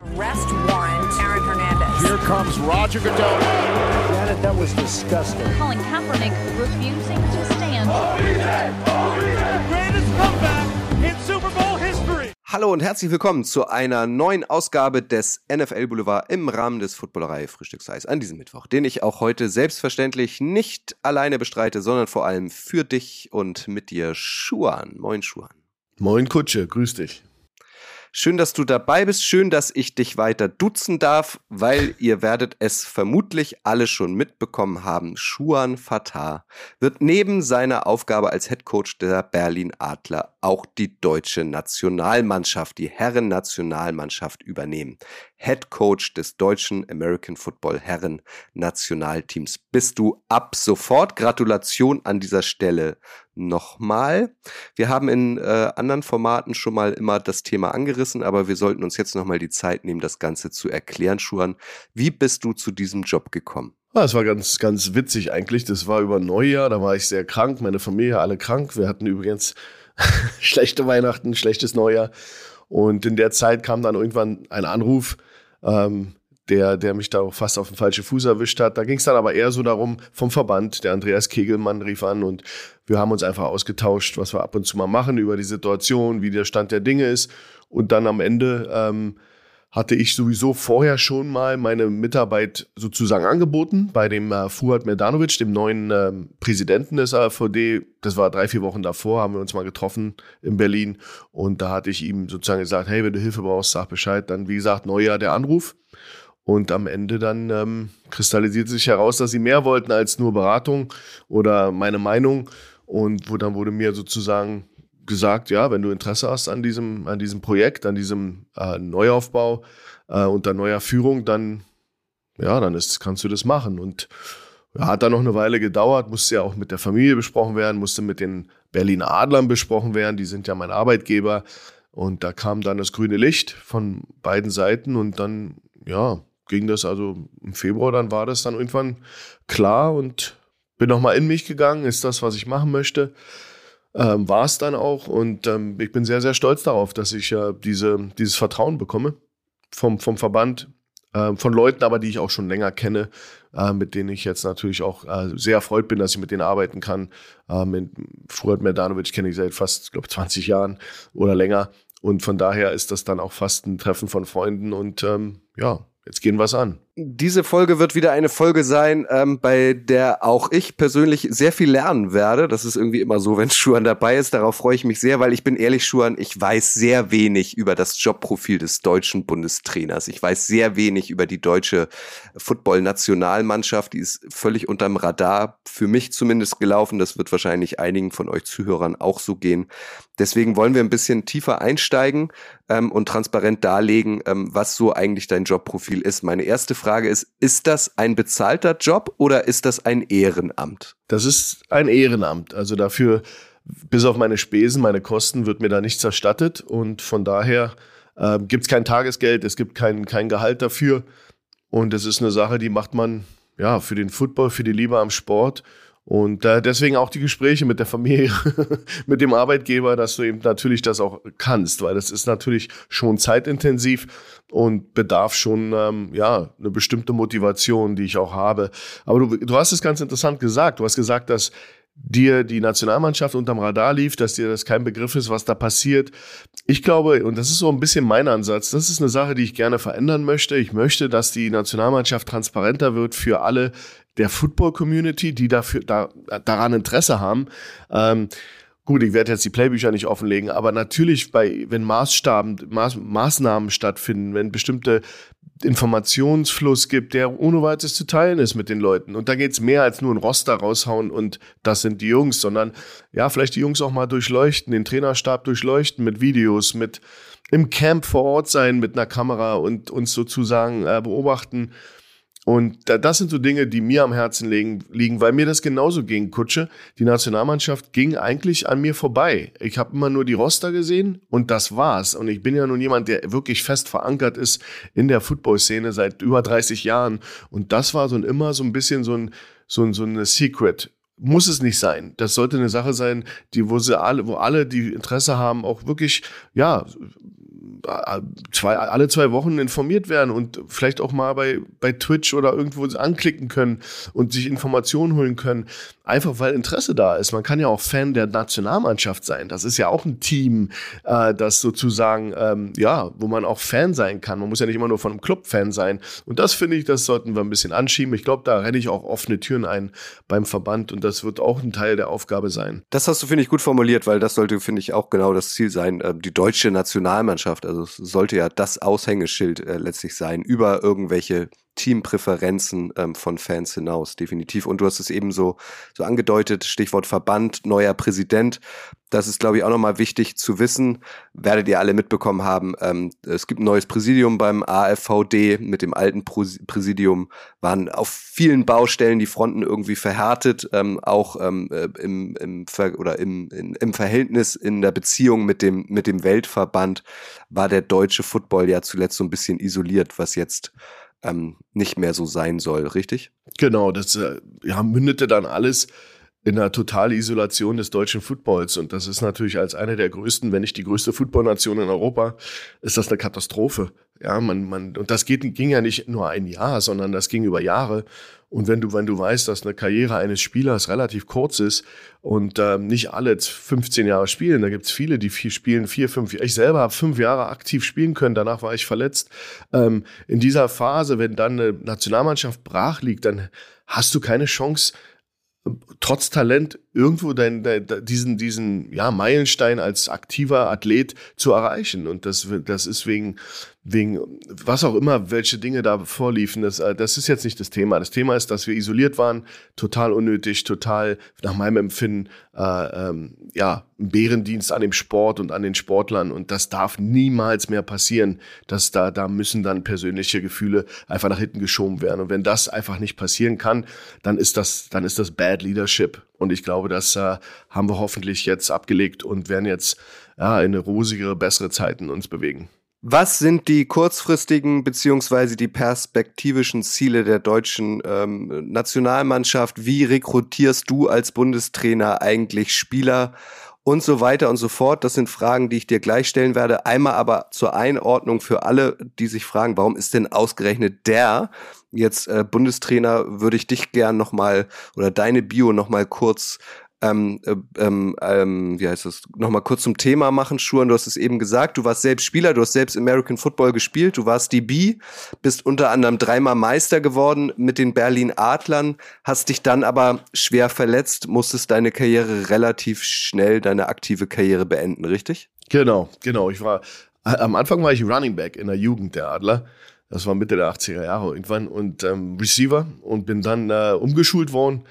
Arrest warrant, Aaron Hernandez. Here comes Roger Goodell. Janet, that was disgusting. Colin Kaepernick refusing to stand. Greatest comeback in Super Bowl history. Hallo und herzlich willkommen zu einer neuen Ausgabe des NFL Boulevard im Rahmen des Footballerei Frühstückseis an diesem Mittwoch, den ich auch heute selbstverständlich nicht alleine bestreite, sondern vor allem für dich und mit dir Schuan. Moin Schuan. Moin Kutsche, grüß dich. Schön, dass du dabei bist. Schön, dass ich dich weiter duzen darf, weil ihr werdet es vermutlich alle schon mitbekommen haben. Schuan Fatah wird neben seiner Aufgabe als Head Coach der Berlin Adler auch die deutsche Nationalmannschaft, die Herren-Nationalmannschaft übernehmen. Head Coach des deutschen American Football Herren Nationalteams. Bist du ab sofort? Gratulation an dieser Stelle nochmal. Wir haben in äh, anderen Formaten schon mal immer das Thema angerissen, aber wir sollten uns jetzt nochmal die Zeit nehmen, das Ganze zu erklären. Schuan, wie bist du zu diesem Job gekommen? Ja, es war ganz, ganz witzig eigentlich. Das war über Neujahr, da war ich sehr krank, meine Familie alle krank. Wir hatten übrigens schlechte Weihnachten, schlechtes Neujahr. Und in der Zeit kam dann irgendwann ein Anruf, ähm, der, der mich da auch fast auf den falschen Fuß erwischt hat. Da ging es dann aber eher so darum, vom Verband, der Andreas Kegelmann rief an und wir haben uns einfach ausgetauscht, was wir ab und zu mal machen über die Situation, wie der Stand der Dinge ist. Und dann am Ende ähm, hatte ich sowieso vorher schon mal meine Mitarbeit sozusagen angeboten bei dem äh, Fuad Merdanovic, dem neuen ähm, Präsidenten des AVD. Das war drei, vier Wochen davor, haben wir uns mal getroffen in Berlin. Und da hatte ich ihm sozusagen gesagt, hey, wenn du Hilfe brauchst, sag Bescheid. Dann, wie gesagt, Neujahr der Anruf. Und am Ende dann ähm, kristallisierte sich heraus, dass sie mehr wollten als nur Beratung oder meine Meinung. Und wo dann wurde mir sozusagen gesagt, ja, wenn du Interesse hast an diesem, an diesem Projekt, an diesem äh, Neuaufbau äh, unter neuer Führung, dann, ja, dann ist, kannst du das machen. Und ja, hat dann noch eine Weile gedauert, musste ja auch mit der Familie besprochen werden, musste mit den Berliner Adlern besprochen werden, die sind ja mein Arbeitgeber. Und da kam dann das grüne Licht von beiden Seiten und dann, ja, ging das also im Februar, dann war das dann irgendwann klar und bin nochmal in mich gegangen, ist das, was ich machen möchte. Ähm, war es dann auch und ähm, ich bin sehr, sehr stolz darauf, dass ich äh, diese, dieses Vertrauen bekomme vom, vom Verband, äh, von Leuten aber, die ich auch schon länger kenne, äh, mit denen ich jetzt natürlich auch äh, sehr erfreut bin, dass ich mit denen arbeiten kann. Äh, mit Fuad Merdanovic kenne ich seit fast, glaube 20 Jahren oder länger und von daher ist das dann auch fast ein Treffen von Freunden und ähm, ja, jetzt gehen wir es an. Diese Folge wird wieder eine Folge sein, ähm, bei der auch ich persönlich sehr viel lernen werde. Das ist irgendwie immer so, wenn Schuan dabei ist. Darauf freue ich mich sehr, weil ich bin ehrlich, Schuan, ich weiß sehr wenig über das Jobprofil des deutschen Bundestrainers. Ich weiß sehr wenig über die deutsche Football-Nationalmannschaft. Die ist völlig unterm Radar, für mich zumindest gelaufen. Das wird wahrscheinlich einigen von euch Zuhörern auch so gehen. Deswegen wollen wir ein bisschen tiefer einsteigen ähm, und transparent darlegen, ähm, was so eigentlich dein Jobprofil ist. Meine erste Frage Frage ist, ist das ein bezahlter Job oder ist das ein Ehrenamt? Das ist ein Ehrenamt. Also dafür, bis auf meine Spesen, meine Kosten, wird mir da nichts erstattet. Und von daher äh, gibt es kein Tagesgeld, es gibt kein, kein Gehalt dafür. Und es ist eine Sache, die macht man ja für den Football, für die Liebe am Sport. Und äh, deswegen auch die Gespräche mit der Familie, mit dem Arbeitgeber, dass du eben natürlich das auch kannst, weil das ist natürlich schon zeitintensiv und bedarf schon ähm, ja eine bestimmte Motivation, die ich auch habe. Aber du, du hast es ganz interessant gesagt. Du hast gesagt, dass dir die Nationalmannschaft unterm Radar lief, dass dir das kein Begriff ist, was da passiert. Ich glaube, und das ist so ein bisschen mein Ansatz, das ist eine Sache, die ich gerne verändern möchte. Ich möchte, dass die Nationalmannschaft transparenter wird für alle der Football-Community, die dafür, da, daran Interesse haben. Ähm, Gut, ich werde jetzt die Playbücher nicht offenlegen, aber natürlich bei, wenn Maßstaben, Maß, Maßnahmen stattfinden, wenn bestimmte Informationsfluss gibt, der ohne weiteres zu teilen ist mit den Leuten. Und da geht's mehr als nur ein Roster raushauen und das sind die Jungs, sondern ja, vielleicht die Jungs auch mal durchleuchten, den Trainerstab durchleuchten mit Videos, mit im Camp vor Ort sein mit einer Kamera und uns sozusagen äh, beobachten und das sind so Dinge, die mir am Herzen liegen, weil mir das genauso ging, Kutsche. Die Nationalmannschaft ging eigentlich an mir vorbei. Ich habe immer nur die Roster gesehen und das war's. Und ich bin ja nun jemand, der wirklich fest verankert ist in der Football-Szene seit über 30 Jahren. Und das war so ein, immer so ein bisschen so ein, so ein, so eine Secret muss es nicht sein. Das sollte eine Sache sein, die, wo sie alle, wo alle, die Interesse haben, auch wirklich, ja, zwei, alle zwei Wochen informiert werden und vielleicht auch mal bei, bei Twitch oder irgendwo anklicken können und sich Informationen holen können. Einfach weil Interesse da ist. Man kann ja auch Fan der Nationalmannschaft sein. Das ist ja auch ein Team, äh, das sozusagen, ähm, ja, wo man auch Fan sein kann. Man muss ja nicht immer nur von einem Club Fan sein. Und das finde ich, das sollten wir ein bisschen anschieben. Ich glaube, da renne ich auch offene Türen ein beim Verband und das wird auch ein Teil der Aufgabe sein. Das hast du, finde ich, gut formuliert, weil das sollte, finde ich, auch genau das Ziel sein. Äh, die deutsche Nationalmannschaft, also es sollte ja das Aushängeschild äh, letztlich sein, über irgendwelche Teampräferenzen ähm, von Fans hinaus, definitiv. Und du hast es eben so, so angedeutet, Stichwort Verband, neuer Präsident. Das ist, glaube ich, auch nochmal wichtig zu wissen. Werdet ihr alle mitbekommen haben. Ähm, es gibt ein neues Präsidium beim AFVD. Mit dem alten Präsidium waren auf vielen Baustellen die Fronten irgendwie verhärtet, ähm, auch ähm, äh, im, im, Ver oder im, in, im Verhältnis in der Beziehung mit dem, mit dem Weltverband war der deutsche Football ja zuletzt so ein bisschen isoliert, was jetzt ähm, nicht mehr so sein soll, richtig? Genau, das äh, ja, mündete dann alles in einer totalen Isolation des deutschen Footballs. Und das ist natürlich als eine der größten, wenn nicht die größte Footballnation in Europa, ist das eine Katastrophe. Ja, man, man, und das geht, ging ja nicht nur ein Jahr, sondern das ging über Jahre. Und wenn du, wenn du weißt, dass eine Karriere eines Spielers relativ kurz ist und ähm, nicht alle 15 Jahre spielen, da gibt's viele, die viel spielen, vier, fünf Jahre. Ich selber habe fünf Jahre aktiv spielen können, danach war ich verletzt. Ähm, in dieser Phase, wenn dann eine Nationalmannschaft brach liegt, dann hast du keine Chance, trotz Talent irgendwo dein, dein, diesen, diesen ja, Meilenstein als aktiver Athlet zu erreichen. Und das, das ist wegen, wegen was auch immer, welche Dinge da vorliefen, das, äh, das ist jetzt nicht das Thema. Das Thema ist, dass wir isoliert waren, total unnötig, total nach meinem Empfinden, äh, ähm, ja, ein Bärendienst an dem Sport und an den Sportlern. Und das darf niemals mehr passieren. dass da, da müssen dann persönliche Gefühle einfach nach hinten geschoben werden. Und wenn das einfach nicht passieren kann, dann ist das, dann ist das Bad Leadership. Und ich glaube, das äh, haben wir hoffentlich jetzt abgelegt und werden jetzt ja, in eine rosigere, bessere Zeiten uns bewegen. Was sind die kurzfristigen beziehungsweise die perspektivischen Ziele der deutschen ähm, Nationalmannschaft? Wie rekrutierst du als Bundestrainer eigentlich Spieler und so weiter und so fort? Das sind Fragen, die ich dir gleich stellen werde. Einmal aber zur Einordnung für alle, die sich fragen, warum ist denn ausgerechnet der jetzt äh, Bundestrainer? Würde ich dich gern noch mal oder deine Bio noch mal kurz ähm, äh, ähm, ähm, wie heißt das, nochmal kurz zum Thema machen, Schuhen, du hast es eben gesagt, du warst selbst Spieler, du hast selbst American Football gespielt, du warst DB, bist unter anderem dreimal Meister geworden mit den Berlin Adlern, hast dich dann aber schwer verletzt, musstest deine Karriere relativ schnell, deine aktive Karriere beenden, richtig? Genau, genau. Ich war, am Anfang war ich Running Back in der Jugend der Adler. Das war Mitte der 80er Jahre irgendwann und ähm, Receiver und bin dann äh, umgeschult worden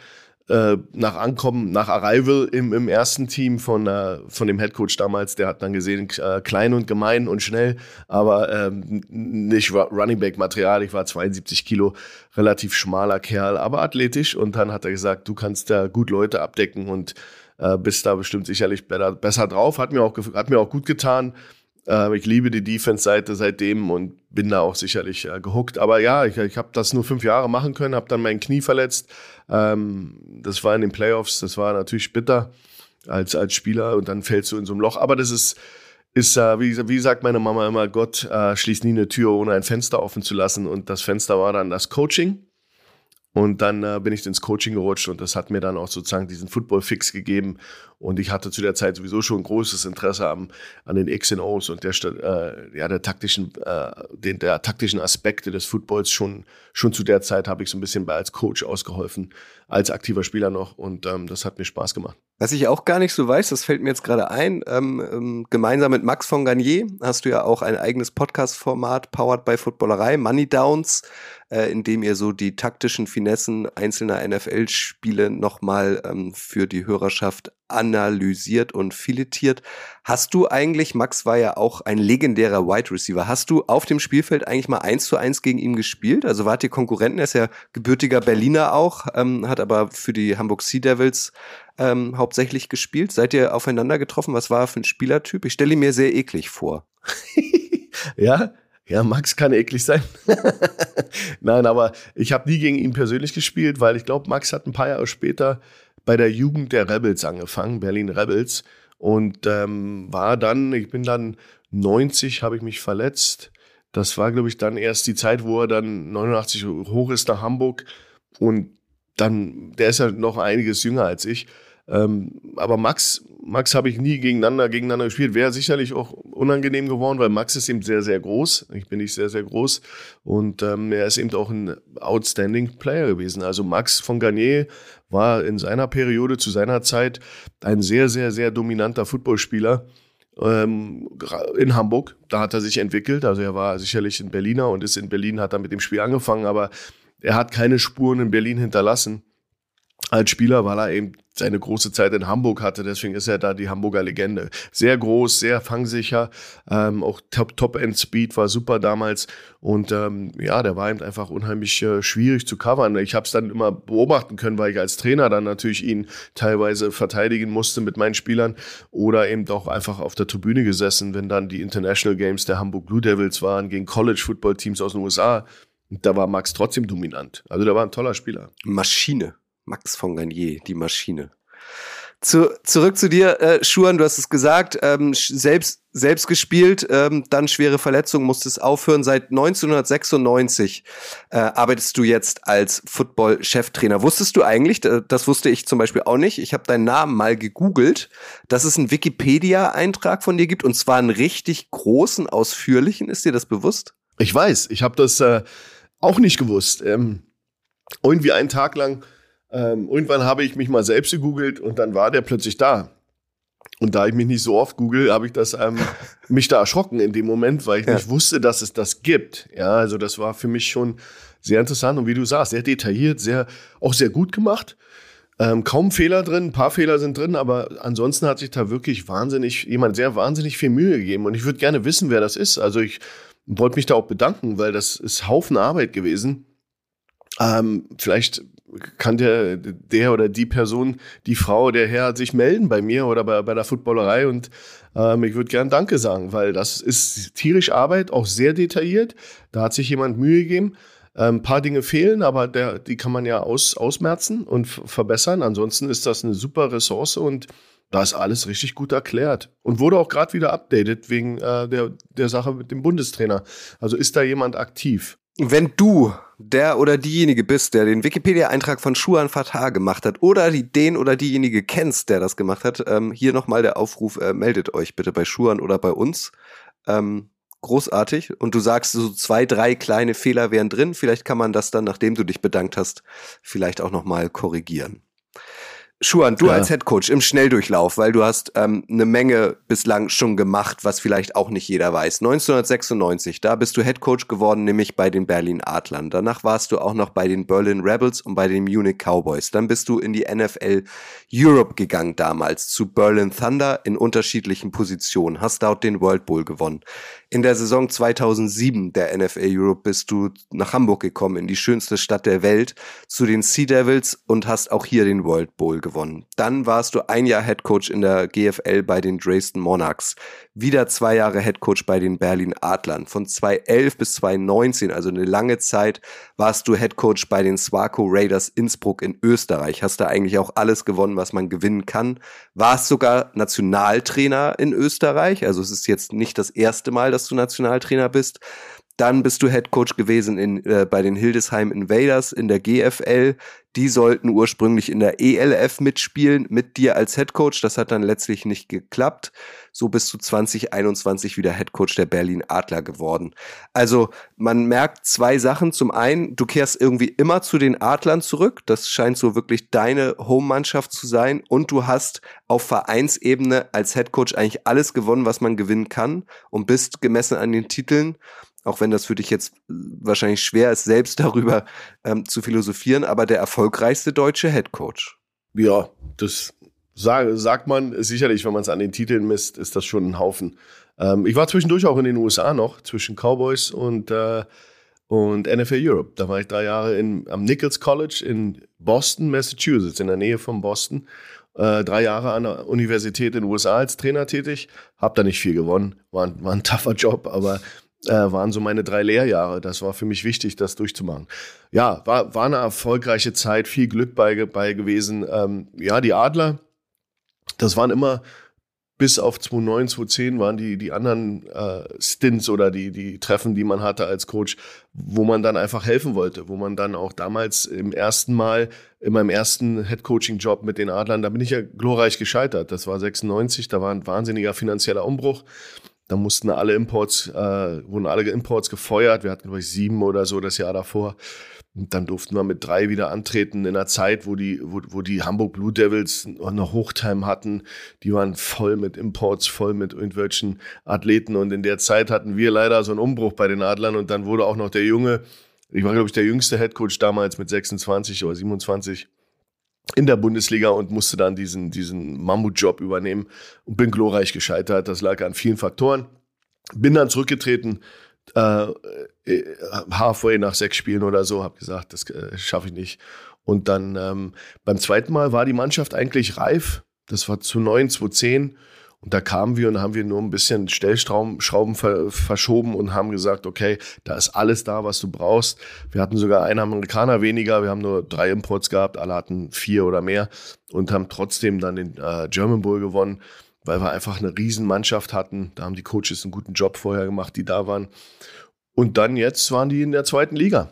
äh, nach Ankommen, nach Arrival im, im ersten Team von, äh, von dem Headcoach damals, der hat dann gesehen, äh, klein und gemein und schnell, aber ähm, nicht Running Back Material. Ich war 72 Kilo, relativ schmaler Kerl, aber athletisch. Und dann hat er gesagt, du kannst da gut Leute abdecken und äh, bist da bestimmt sicherlich besser, drauf. Hat mir auch, hat mir auch gut getan. Äh, ich liebe die Defense-Seite seitdem und bin da auch sicherlich äh, gehuckt. Aber ja, ich, ich habe das nur fünf Jahre machen können, habe dann mein Knie verletzt. Ähm, das war in den Playoffs, das war natürlich bitter als, als Spieler und dann fällst du in so ein Loch. Aber das ist, ist äh, wie, wie sagt meine Mama immer, Gott äh, schließt nie eine Tür, ohne ein Fenster offen zu lassen. Und das Fenster war dann das Coaching. Und dann äh, bin ich ins Coaching gerutscht und das hat mir dann auch sozusagen diesen Football-Fix gegeben. Und ich hatte zu der Zeit sowieso schon großes Interesse am, an den X und O's und der, äh, ja, der taktischen, äh, den, der taktischen Aspekte des Footballs schon, schon zu der Zeit habe ich so ein bisschen bei als Coach ausgeholfen, als aktiver Spieler noch. Und ähm, das hat mir Spaß gemacht. Was ich auch gar nicht so weiß, das fällt mir jetzt gerade ein, ähm, ähm, gemeinsam mit Max von Garnier hast du ja auch ein eigenes Podcast-Format, powered by Footballerei, Money Downs, äh, in dem ihr so die taktischen Finessen einzelner NFL-Spiele nochmal ähm, für die Hörerschaft analysiert und filetiert. Hast du eigentlich, Max war ja auch ein legendärer Wide Receiver, hast du auf dem Spielfeld eigentlich mal eins zu eins gegen ihn gespielt? Also wart ihr Konkurrenten? Er ist ja gebürtiger Berliner auch, ähm, hat aber für die Hamburg Sea Devils ähm, hauptsächlich gespielt. Seid ihr aufeinander getroffen? Was war er für ein Spielertyp? Ich stelle ihn mir sehr eklig vor. ja, ja, Max kann eklig sein. Nein, aber ich habe nie gegen ihn persönlich gespielt, weil ich glaube, Max hat ein paar Jahre später bei der Jugend der Rebels angefangen, Berlin Rebels. Und ähm, war dann, ich bin dann 90 habe ich mich verletzt. Das war, glaube ich, dann erst die Zeit, wo er dann 89 hoch ist nach Hamburg. Und dann, der ist ja noch einiges jünger als ich. Ähm, aber Max, Max habe ich nie gegeneinander, gegeneinander gespielt. Wäre sicherlich auch unangenehm geworden, weil Max ist eben sehr, sehr groß. Ich bin nicht sehr, sehr groß. Und ähm, er ist eben auch ein outstanding Player gewesen. Also Max von Garnier war in seiner Periode, zu seiner Zeit, ein sehr, sehr, sehr dominanter Footballspieler ähm, in Hamburg. Da hat er sich entwickelt. Also er war sicherlich ein Berliner und ist in Berlin, hat er mit dem Spiel angefangen, aber er hat keine Spuren in Berlin hinterlassen als Spieler, weil er eben seine große Zeit in Hamburg hatte. Deswegen ist er da die Hamburger Legende. Sehr groß, sehr fangsicher, ähm, auch Top-End-Speed war super damals. Und ähm, ja, der war eben einfach unheimlich äh, schwierig zu covern. Ich habe es dann immer beobachten können, weil ich als Trainer dann natürlich ihn teilweise verteidigen musste mit meinen Spielern oder eben auch einfach auf der Tribüne gesessen, wenn dann die International Games der Hamburg Blue Devils waren gegen College-Football-Teams aus den USA. Da war Max trotzdem dominant. Also der war ein toller Spieler. Maschine. Max von Garnier, die Maschine. Zu, zurück zu dir, äh, Schuhan, du hast es gesagt, ähm, selbst, selbst gespielt, ähm, dann schwere Verletzung, musstest aufhören. Seit 1996 äh, arbeitest du jetzt als Football-Cheftrainer. Wusstest du eigentlich, das wusste ich zum Beispiel auch nicht, ich habe deinen Namen mal gegoogelt, dass es einen Wikipedia-Eintrag von dir gibt und zwar einen richtig großen, ausführlichen. Ist dir das bewusst? Ich weiß, ich habe das äh, auch nicht gewusst. Ähm, irgendwie einen Tag lang ähm, irgendwann habe ich mich mal selbst gegoogelt und dann war der plötzlich da. Und da ich mich nicht so oft google, habe ich das ähm, mich da erschrocken in dem Moment, weil ich ja. nicht wusste, dass es das gibt. Ja, also das war für mich schon sehr interessant und wie du sagst, sehr detailliert, sehr auch sehr gut gemacht. Ähm, kaum Fehler drin, ein paar Fehler sind drin, aber ansonsten hat sich da wirklich wahnsinnig jemand sehr wahnsinnig viel Mühe gegeben und ich würde gerne wissen, wer das ist. Also ich wollte mich da auch bedanken, weil das ist Haufen Arbeit gewesen. Ähm, vielleicht kann der, der oder die Person, die Frau, der Herr sich melden bei mir oder bei, bei der Footballerei und ähm, ich würde gern Danke sagen, weil das ist tierisch Arbeit, auch sehr detailliert. Da hat sich jemand Mühe gegeben. Ein ähm, paar Dinge fehlen, aber der, die kann man ja aus, ausmerzen und verbessern. Ansonsten ist das eine super Ressource und da ist alles richtig gut erklärt und wurde auch gerade wieder updated wegen äh, der, der Sache mit dem Bundestrainer. Also ist da jemand aktiv? Wenn du der oder diejenige bist, der den Wikipedia-Eintrag von Schuan Fatah gemacht hat oder die, den oder diejenige kennst, der das gemacht hat, ähm, hier nochmal der Aufruf, äh, meldet euch bitte bei Schuan oder bei uns. Ähm, großartig. Und du sagst, so zwei, drei kleine Fehler wären drin. Vielleicht kann man das dann, nachdem du dich bedankt hast, vielleicht auch nochmal korrigieren. Schuan, du ja. als Headcoach im Schnelldurchlauf, weil du hast ähm, eine Menge bislang schon gemacht, was vielleicht auch nicht jeder weiß. 1996, da bist du Headcoach geworden, nämlich bei den Berlin Adlern. Danach warst du auch noch bei den Berlin Rebels und bei den Munich Cowboys. Dann bist du in die NFL Europe gegangen damals zu Berlin Thunder in unterschiedlichen Positionen, hast dort den World Bowl gewonnen. In der Saison 2007 der NFL Europe bist du nach Hamburg gekommen, in die schönste Stadt der Welt, zu den Sea Devils und hast auch hier den World Bowl gewonnen. Dann warst du ein Jahr Head Coach in der GFL bei den Dresden Monarchs, wieder zwei Jahre Head Coach bei den Berlin Adlern. Von 2011 bis 2019, also eine lange Zeit, warst du Head Coach bei den Swaco Raiders Innsbruck in Österreich. Hast da eigentlich auch alles gewonnen, was man gewinnen kann. Warst sogar Nationaltrainer in Österreich. Also es ist jetzt nicht das erste Mal, dass du Nationaltrainer bist. Dann bist du Head Coach gewesen in, äh, bei den Hildesheim Invaders in der GFL. Die sollten ursprünglich in der ELF mitspielen, mit dir als Head Coach. Das hat dann letztlich nicht geklappt. So bist du 2021 wieder Head Coach der Berlin Adler geworden. Also man merkt zwei Sachen. Zum einen, du kehrst irgendwie immer zu den Adlern zurück. Das scheint so wirklich deine Home-Mannschaft zu sein. Und du hast auf Vereinsebene als Head Coach eigentlich alles gewonnen, was man gewinnen kann und bist gemessen an den Titeln auch wenn das für dich jetzt wahrscheinlich schwer ist, selbst darüber ähm, zu philosophieren, aber der erfolgreichste deutsche Head Coach. Ja, das sag, sagt man sicherlich, wenn man es an den Titeln misst, ist das schon ein Haufen. Ähm, ich war zwischendurch auch in den USA noch, zwischen Cowboys und, äh, und NFL Europe. Da war ich drei Jahre in, am Nichols College in Boston, Massachusetts, in der Nähe von Boston. Äh, drei Jahre an der Universität in den USA als Trainer tätig. Hab da nicht viel gewonnen. War, war ein tougher Job, aber äh, waren so meine drei Lehrjahre. Das war für mich wichtig, das durchzumachen. Ja, war, war eine erfolgreiche Zeit, viel Glück bei, bei gewesen. Ähm, ja, die Adler, das waren immer bis auf 2009, 2010 waren die, die anderen äh, Stints oder die, die Treffen, die man hatte als Coach, wo man dann einfach helfen wollte, wo man dann auch damals im ersten Mal, in meinem ersten Head-Coaching-Job mit den Adlern, da bin ich ja glorreich gescheitert. Das war 96, da war ein wahnsinniger finanzieller Umbruch. Da mussten alle Imports, äh, wurden alle Imports gefeuert. Wir hatten, glaube ich, sieben oder so das Jahr davor. Und dann durften wir mit drei wieder antreten in einer Zeit, wo die, wo, wo die Hamburg Blue Devils eine Hochtime hatten. Die waren voll mit Imports, voll mit irgendwelchen Athleten. Und in der Zeit hatten wir leider so einen Umbruch bei den Adlern. Und dann wurde auch noch der Junge, ich war, glaube ich, der jüngste Headcoach damals mit 26 oder 27 in der Bundesliga und musste dann diesen, diesen Mammutjob übernehmen und bin glorreich gescheitert. Das lag an vielen Faktoren. Bin dann zurückgetreten, äh, äh, halfway nach sechs Spielen oder so, habe gesagt, das äh, schaffe ich nicht. Und dann ähm, beim zweiten Mal war die Mannschaft eigentlich reif. Das war zu 9, zu 10. Und da kamen wir und haben wir nur ein bisschen Stellschrauben ver verschoben und haben gesagt, okay, da ist alles da, was du brauchst. Wir hatten sogar einen Amerikaner weniger, wir haben nur drei Imports gehabt, alle hatten vier oder mehr und haben trotzdem dann den äh, German Bowl gewonnen weil wir einfach eine Riesenmannschaft hatten. Da haben die Coaches einen guten Job vorher gemacht, die da waren. Und dann jetzt waren die in der zweiten Liga.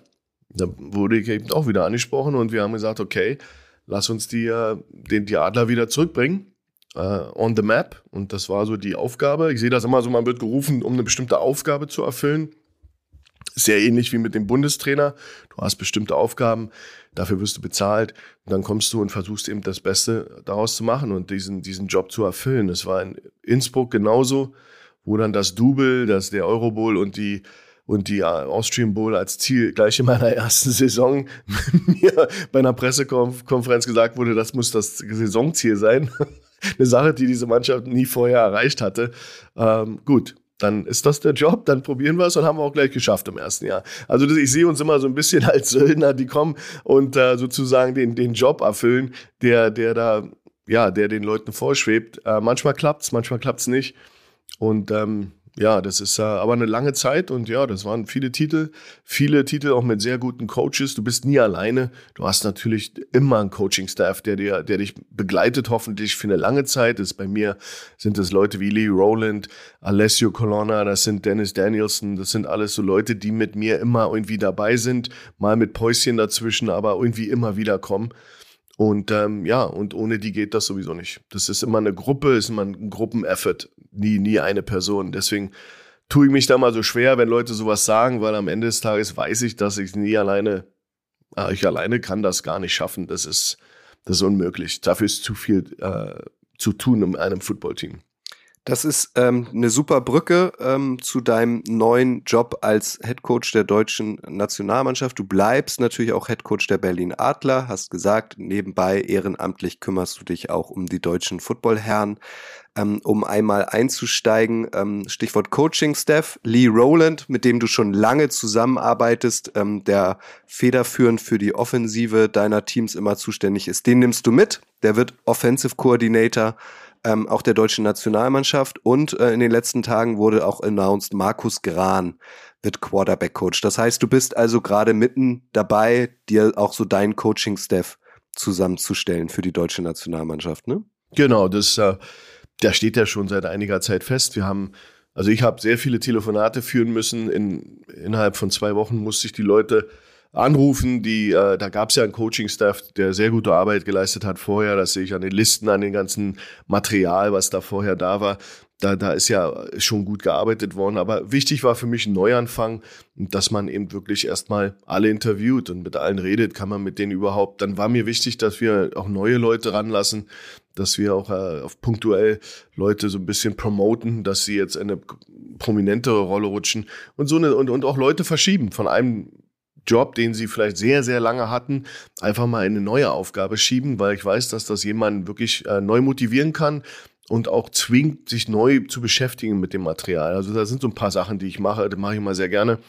Da wurde ich eben auch wieder angesprochen und wir haben gesagt, okay, lass uns die, äh, den, die Adler wieder zurückbringen. Uh, on the map. Und das war so die Aufgabe. Ich sehe das immer so, man wird gerufen, um eine bestimmte Aufgabe zu erfüllen. Sehr ähnlich wie mit dem Bundestrainer. Du hast bestimmte Aufgaben, dafür wirst du bezahlt. Und dann kommst du und versuchst eben das Beste daraus zu machen und diesen, diesen Job zu erfüllen. Es war in Innsbruck genauso, wo dann das Double, das der Eurobowl und die und die Austrian Bowl als Ziel gleich in meiner ersten Saison mir bei einer Pressekonferenz gesagt wurde, das muss das Saisonziel sein. Eine Sache, die diese Mannschaft nie vorher erreicht hatte. Ähm, gut, dann ist das der Job, dann probieren wir es und haben wir auch gleich geschafft im ersten Jahr. Also ich sehe uns immer so ein bisschen als Söldner, die kommen und äh, sozusagen den, den Job erfüllen, der, der da, ja, der den Leuten vorschwebt. Äh, manchmal klappt's, manchmal klappt's nicht. Und ähm, ja, das ist äh, aber eine lange Zeit und ja, das waren viele Titel, viele Titel auch mit sehr guten Coaches. Du bist nie alleine. Du hast natürlich immer einen Coaching-Staff, der dir, der dich begleitet, hoffentlich für eine lange Zeit. Das bei mir sind es Leute wie Lee Rowland, Alessio Colonna, das sind Dennis Danielson, das sind alles so Leute, die mit mir immer irgendwie dabei sind, mal mit Päuschen dazwischen, aber irgendwie immer wieder kommen. Und ähm, ja, und ohne die geht das sowieso nicht. Das ist immer eine Gruppe, ist immer ein Gruppeneffort, nie, nie eine Person. Deswegen tue ich mich da mal so schwer, wenn Leute sowas sagen, weil am Ende des Tages weiß ich, dass ich nie alleine, äh, ich alleine kann das gar nicht schaffen. Das ist, das ist unmöglich. Dafür ist zu viel äh, zu tun in einem Footballteam. Das ist ähm, eine super Brücke ähm, zu deinem neuen Job als Head Coach der deutschen Nationalmannschaft. Du bleibst natürlich auch Head Coach der Berlin Adler, hast gesagt, nebenbei ehrenamtlich kümmerst du dich auch um die deutschen Footballherren. Ähm, um einmal einzusteigen, ähm, Stichwort Coaching-Staff, Lee Rowland, mit dem du schon lange zusammenarbeitest, ähm, der federführend für die Offensive deiner Teams immer zuständig ist. Den nimmst du mit, der wird Offensive Coordinator ähm, auch der deutschen Nationalmannschaft. Und äh, in den letzten Tagen wurde auch announced, Markus Gran wird Quarterback-Coach. Das heißt, du bist also gerade mitten dabei, dir auch so dein Coaching-Staff zusammenzustellen für die deutsche Nationalmannschaft, ne? Genau, das, äh, der steht ja schon seit einiger Zeit fest. Wir haben also ich habe sehr viele Telefonate führen müssen. In, innerhalb von zwei Wochen musste ich die Leute anrufen. Die, äh, da gab es ja einen Coaching-Staff, der sehr gute Arbeit geleistet hat vorher. Das sehe ich an den Listen, an dem ganzen Material, was da vorher da war. Da, da ist ja schon gut gearbeitet worden. Aber wichtig war für mich ein Neuanfang, dass man eben wirklich erstmal alle interviewt und mit allen redet, kann man mit denen überhaupt. Dann war mir wichtig, dass wir auch neue Leute ranlassen, dass wir auch äh, auf punktuell Leute so ein bisschen promoten, dass sie jetzt eine prominentere Rolle rutschen und so eine, und, und auch Leute verschieben von einem Job, den sie vielleicht sehr, sehr lange hatten, einfach mal in eine neue Aufgabe schieben, weil ich weiß, dass das jemanden wirklich äh, neu motivieren kann und auch zwingt, sich neu zu beschäftigen mit dem Material. Also da sind so ein paar Sachen, die ich mache, die mache ich mal sehr gerne.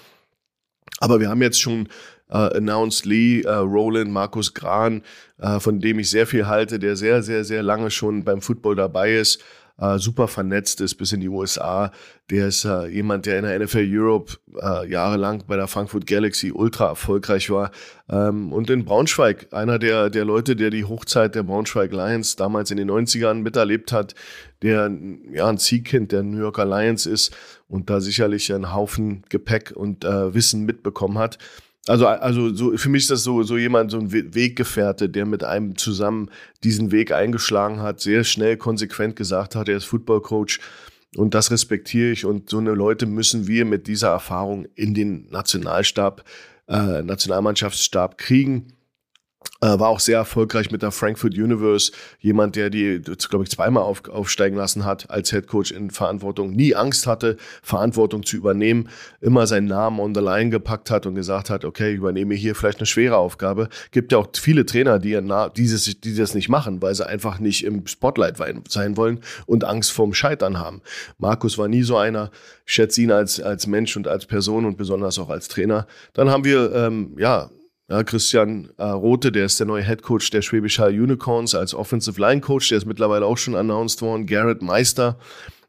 Aber wir haben jetzt schon äh, announced Lee, äh, Roland, Markus Gran, äh, von dem ich sehr viel halte, der sehr, sehr, sehr lange schon beim Football dabei ist. Äh, super vernetzt ist bis in die USA. Der ist äh, jemand, der in der NFL Europe äh, jahrelang bei der Frankfurt Galaxy ultra erfolgreich war. Ähm, und in Braunschweig, einer der, der Leute, der die Hochzeit der Braunschweig Lions damals in den 90ern miterlebt hat, der ja ein Ziehkind der New Yorker Lions ist und da sicherlich einen Haufen Gepäck und äh, Wissen mitbekommen hat. Also, also so, für mich ist das so, so jemand, so ein Weggefährte, der mit einem zusammen diesen Weg eingeschlagen hat, sehr schnell, konsequent gesagt hat, er ist Football-Coach. Und das respektiere ich. Und so eine Leute müssen wir mit dieser Erfahrung in den Nationalstab, äh, Nationalmannschaftsstab kriegen. Äh, war auch sehr erfolgreich mit der Frankfurt Universe. Jemand, der die, glaube ich, zweimal auf, aufsteigen lassen hat als Head Coach in Verantwortung. Nie Angst hatte, Verantwortung zu übernehmen. Immer seinen Namen on the line gepackt hat und gesagt hat, okay, ich übernehme hier vielleicht eine schwere Aufgabe. Gibt ja auch viele Trainer, die, dieses, die das nicht machen, weil sie einfach nicht im Spotlight sein wollen und Angst vorm Scheitern haben. Markus war nie so einer. Ich schätze ihn als, als Mensch und als Person und besonders auch als Trainer. Dann haben wir, ähm, ja, ja, Christian äh, Rote, der ist der neue Head Coach der Schwäbisch Hall Unicorns als Offensive Line Coach, der ist mittlerweile auch schon announced worden. Garrett Meister,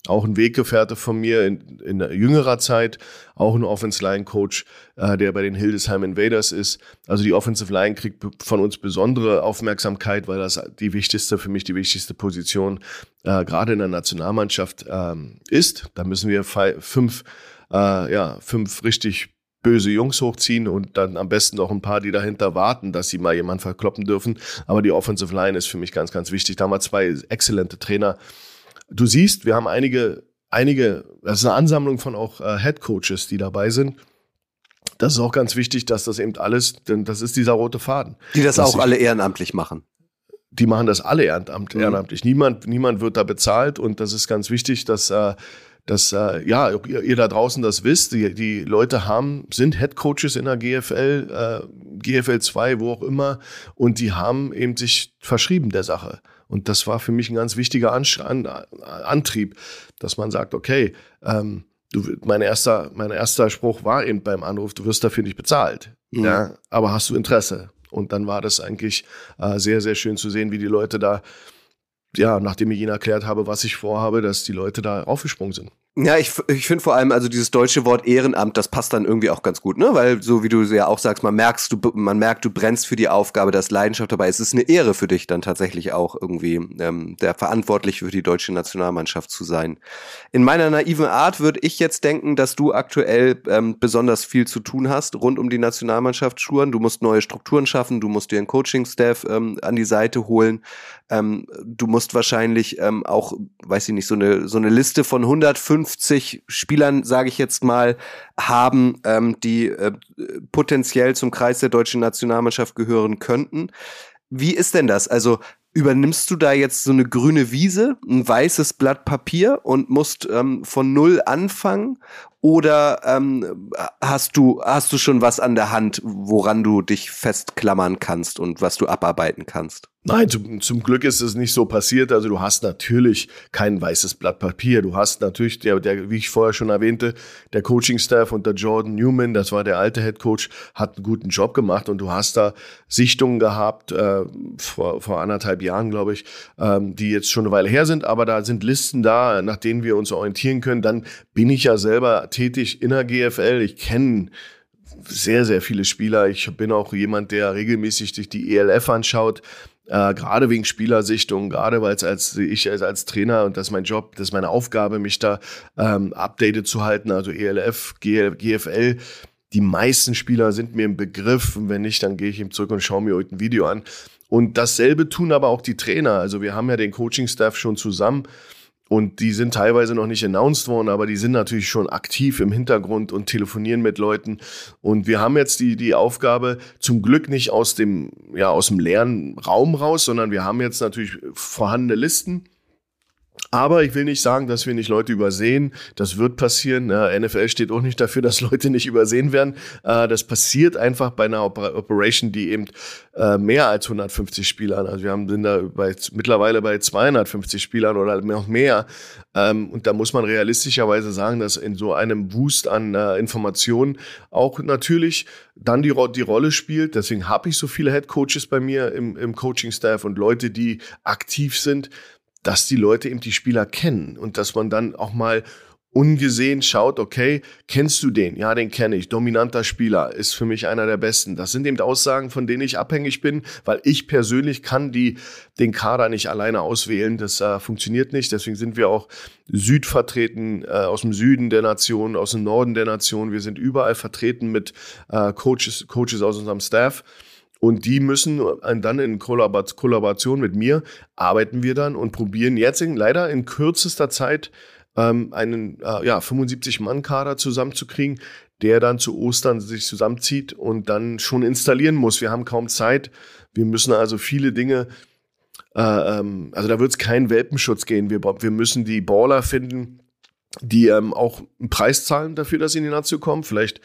auch ein Weggefährte von mir in, in jüngerer Zeit, auch ein Offensive Line Coach, äh, der bei den Hildesheim Invaders ist. Also die Offensive Line kriegt von uns besondere Aufmerksamkeit, weil das die wichtigste, für mich die wichtigste Position äh, gerade in der Nationalmannschaft ähm, ist. Da müssen wir fünf, äh, ja, fünf richtig böse Jungs hochziehen und dann am besten noch ein paar, die dahinter warten, dass sie mal jemanden verkloppen dürfen. Aber die Offensive Line ist für mich ganz, ganz wichtig. Da haben wir zwei exzellente Trainer. Du siehst, wir haben einige, einige, das ist eine Ansammlung von auch äh, Head Coaches, die dabei sind. Das ist auch ganz wichtig, dass das eben alles, denn das ist dieser rote Faden. Die das auch alle ehrenamtlich machen die machen das alle ehrenamt, ehrenamtlich. Mhm. Niemand, niemand wird da bezahlt und das ist ganz wichtig, dass äh, dass äh, ja ihr, ihr, da draußen das wisst. Die, die Leute haben sind Head Coaches in der GFL, äh, GFL 2, wo auch immer, und die haben eben sich verschrieben der Sache. Und das war für mich ein ganz wichtiger An An Antrieb, dass man sagt, okay, ähm, du, mein erster, mein erster Spruch war eben beim Anruf, du wirst dafür nicht bezahlt, mhm. ja, aber hast du Interesse? Und dann war das eigentlich äh, sehr, sehr schön zu sehen, wie die Leute da ja, nachdem ich ihnen erklärt habe, was ich vorhabe, dass die Leute da aufgesprungen sind. Ja, ich, ich finde vor allem, also dieses deutsche Wort Ehrenamt, das passt dann irgendwie auch ganz gut, ne? Weil so wie du ja auch sagst, man merkst, du, man merkt, du brennst für die Aufgabe, das Leidenschaft dabei. Es ist eine Ehre für dich dann tatsächlich auch irgendwie ähm, der verantwortlich für die deutsche Nationalmannschaft zu sein. In meiner naiven Art würde ich jetzt denken, dass du aktuell ähm, besonders viel zu tun hast rund um die Nationalmannschaft Schuren. Du musst neue Strukturen schaffen, du musst dir einen Coaching-Staff ähm, an die Seite holen. Ähm, du musst wahrscheinlich ähm, auch, weiß ich nicht, so eine so eine Liste von 105 50 Spielern, sage ich jetzt mal, haben, ähm, die äh, potenziell zum Kreis der deutschen Nationalmannschaft gehören könnten. Wie ist denn das? Also übernimmst du da jetzt so eine grüne Wiese, ein weißes Blatt Papier und musst ähm, von null anfangen? Oder ähm, hast du hast du schon was an der Hand, woran du dich festklammern kannst und was du abarbeiten kannst? Nein, zum, zum Glück ist es nicht so passiert. Also du hast natürlich kein weißes Blatt Papier. Du hast natürlich, der, der, wie ich vorher schon erwähnte, der Coaching-Staff unter Jordan Newman, das war der alte Head Coach, hat einen guten Job gemacht und du hast da Sichtungen gehabt, äh, vor, vor anderthalb Jahren, glaube ich, ähm, die jetzt schon eine Weile her sind, aber da sind Listen da, nach denen wir uns orientieren können. Dann bin ich ja selber tätig in der GFL. Ich kenne sehr, sehr viele Spieler. Ich bin auch jemand, der regelmäßig sich die ELF anschaut. Äh, gerade wegen Spielersichtung, gerade weil es als ich als, als Trainer und das ist mein Job, das ist meine Aufgabe, mich da ähm, updated zu halten, also ELF, GFL. Die meisten Spieler sind mir im Begriff und wenn nicht, dann gehe ich ihm zurück und schaue mir heute ein Video an. Und dasselbe tun aber auch die Trainer. Also wir haben ja den Coaching-Staff schon zusammen und die sind teilweise noch nicht announced worden, aber die sind natürlich schon aktiv im Hintergrund und telefonieren mit Leuten. Und wir haben jetzt die, die Aufgabe, zum Glück nicht aus dem, ja, aus dem leeren Raum raus, sondern wir haben jetzt natürlich vorhandene Listen aber ich will nicht sagen, dass wir nicht Leute übersehen. Das wird passieren. NFL steht auch nicht dafür, dass Leute nicht übersehen werden. Äh, das passiert einfach bei einer Operation, die eben äh, mehr als 150 Spielern. Also wir haben, sind da bei, mittlerweile bei 250 Spielern oder noch mehr. Ähm, und da muss man realistischerweise sagen, dass in so einem Boost an äh, Informationen auch natürlich dann die, die Rolle spielt. Deswegen habe ich so viele Head Coaches bei mir im, im Coaching-Staff und Leute, die aktiv sind dass die Leute eben die Spieler kennen und dass man dann auch mal ungesehen schaut, okay, kennst du den? Ja, den kenne ich. Dominanter Spieler ist für mich einer der besten. Das sind eben Aussagen, von denen ich abhängig bin, weil ich persönlich kann die, den Kader nicht alleine auswählen. Das äh, funktioniert nicht. Deswegen sind wir auch Süd vertreten, äh, aus dem Süden der Nation, aus dem Norden der Nation. Wir sind überall vertreten mit äh, Coaches, Coaches aus unserem Staff. Und die müssen dann in Kollaboration mit mir arbeiten wir dann und probieren jetzt in, leider in kürzester Zeit ähm, einen äh, ja, 75-Mann-Kader zusammenzukriegen, der dann zu Ostern sich zusammenzieht und dann schon installieren muss. Wir haben kaum Zeit. Wir müssen also viele Dinge, äh, ähm, also da wird es keinen Welpenschutz gehen. Wir, wir müssen die Baller finden, die ähm, auch einen Preis zahlen dafür, dass sie in die Nazi kommen. Vielleicht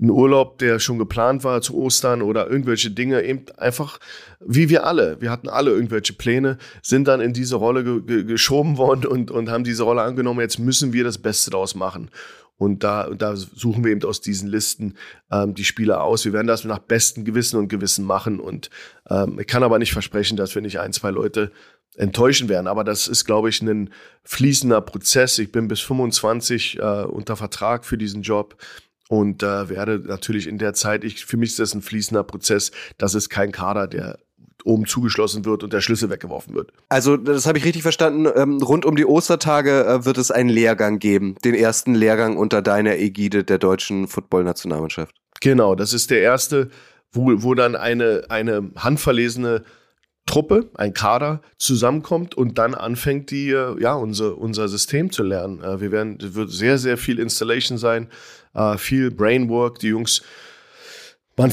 ein Urlaub, der schon geplant war zu Ostern oder irgendwelche Dinge, eben einfach wie wir alle. Wir hatten alle irgendwelche Pläne, sind dann in diese Rolle ge ge geschoben worden und, und haben diese Rolle angenommen. Jetzt müssen wir das Beste daraus machen. Und da, da suchen wir eben aus diesen Listen ähm, die Spieler aus. Wir werden das nach bestem Gewissen und Gewissen machen. Und ähm, ich kann aber nicht versprechen, dass wir nicht ein, zwei Leute enttäuschen werden. Aber das ist, glaube ich, ein fließender Prozess. Ich bin bis 25 äh, unter Vertrag für diesen Job und äh, werde natürlich in der Zeit, ich, für mich ist das ein fließender Prozess. Das ist kein Kader, der oben zugeschlossen wird und der Schlüssel weggeworfen wird. Also, das habe ich richtig verstanden. Ähm, rund um die Ostertage äh, wird es einen Lehrgang geben. Den ersten Lehrgang unter deiner Ägide der deutschen Footballnationalmannschaft. Genau, das ist der erste, wo, wo dann eine, eine handverlesene Truppe, ein Kader zusammenkommt und dann anfängt die, äh, ja, unser, unser System zu lernen. Äh, wir werden, wird sehr, sehr viel Installation sein, äh, viel Brainwork. Die Jungs man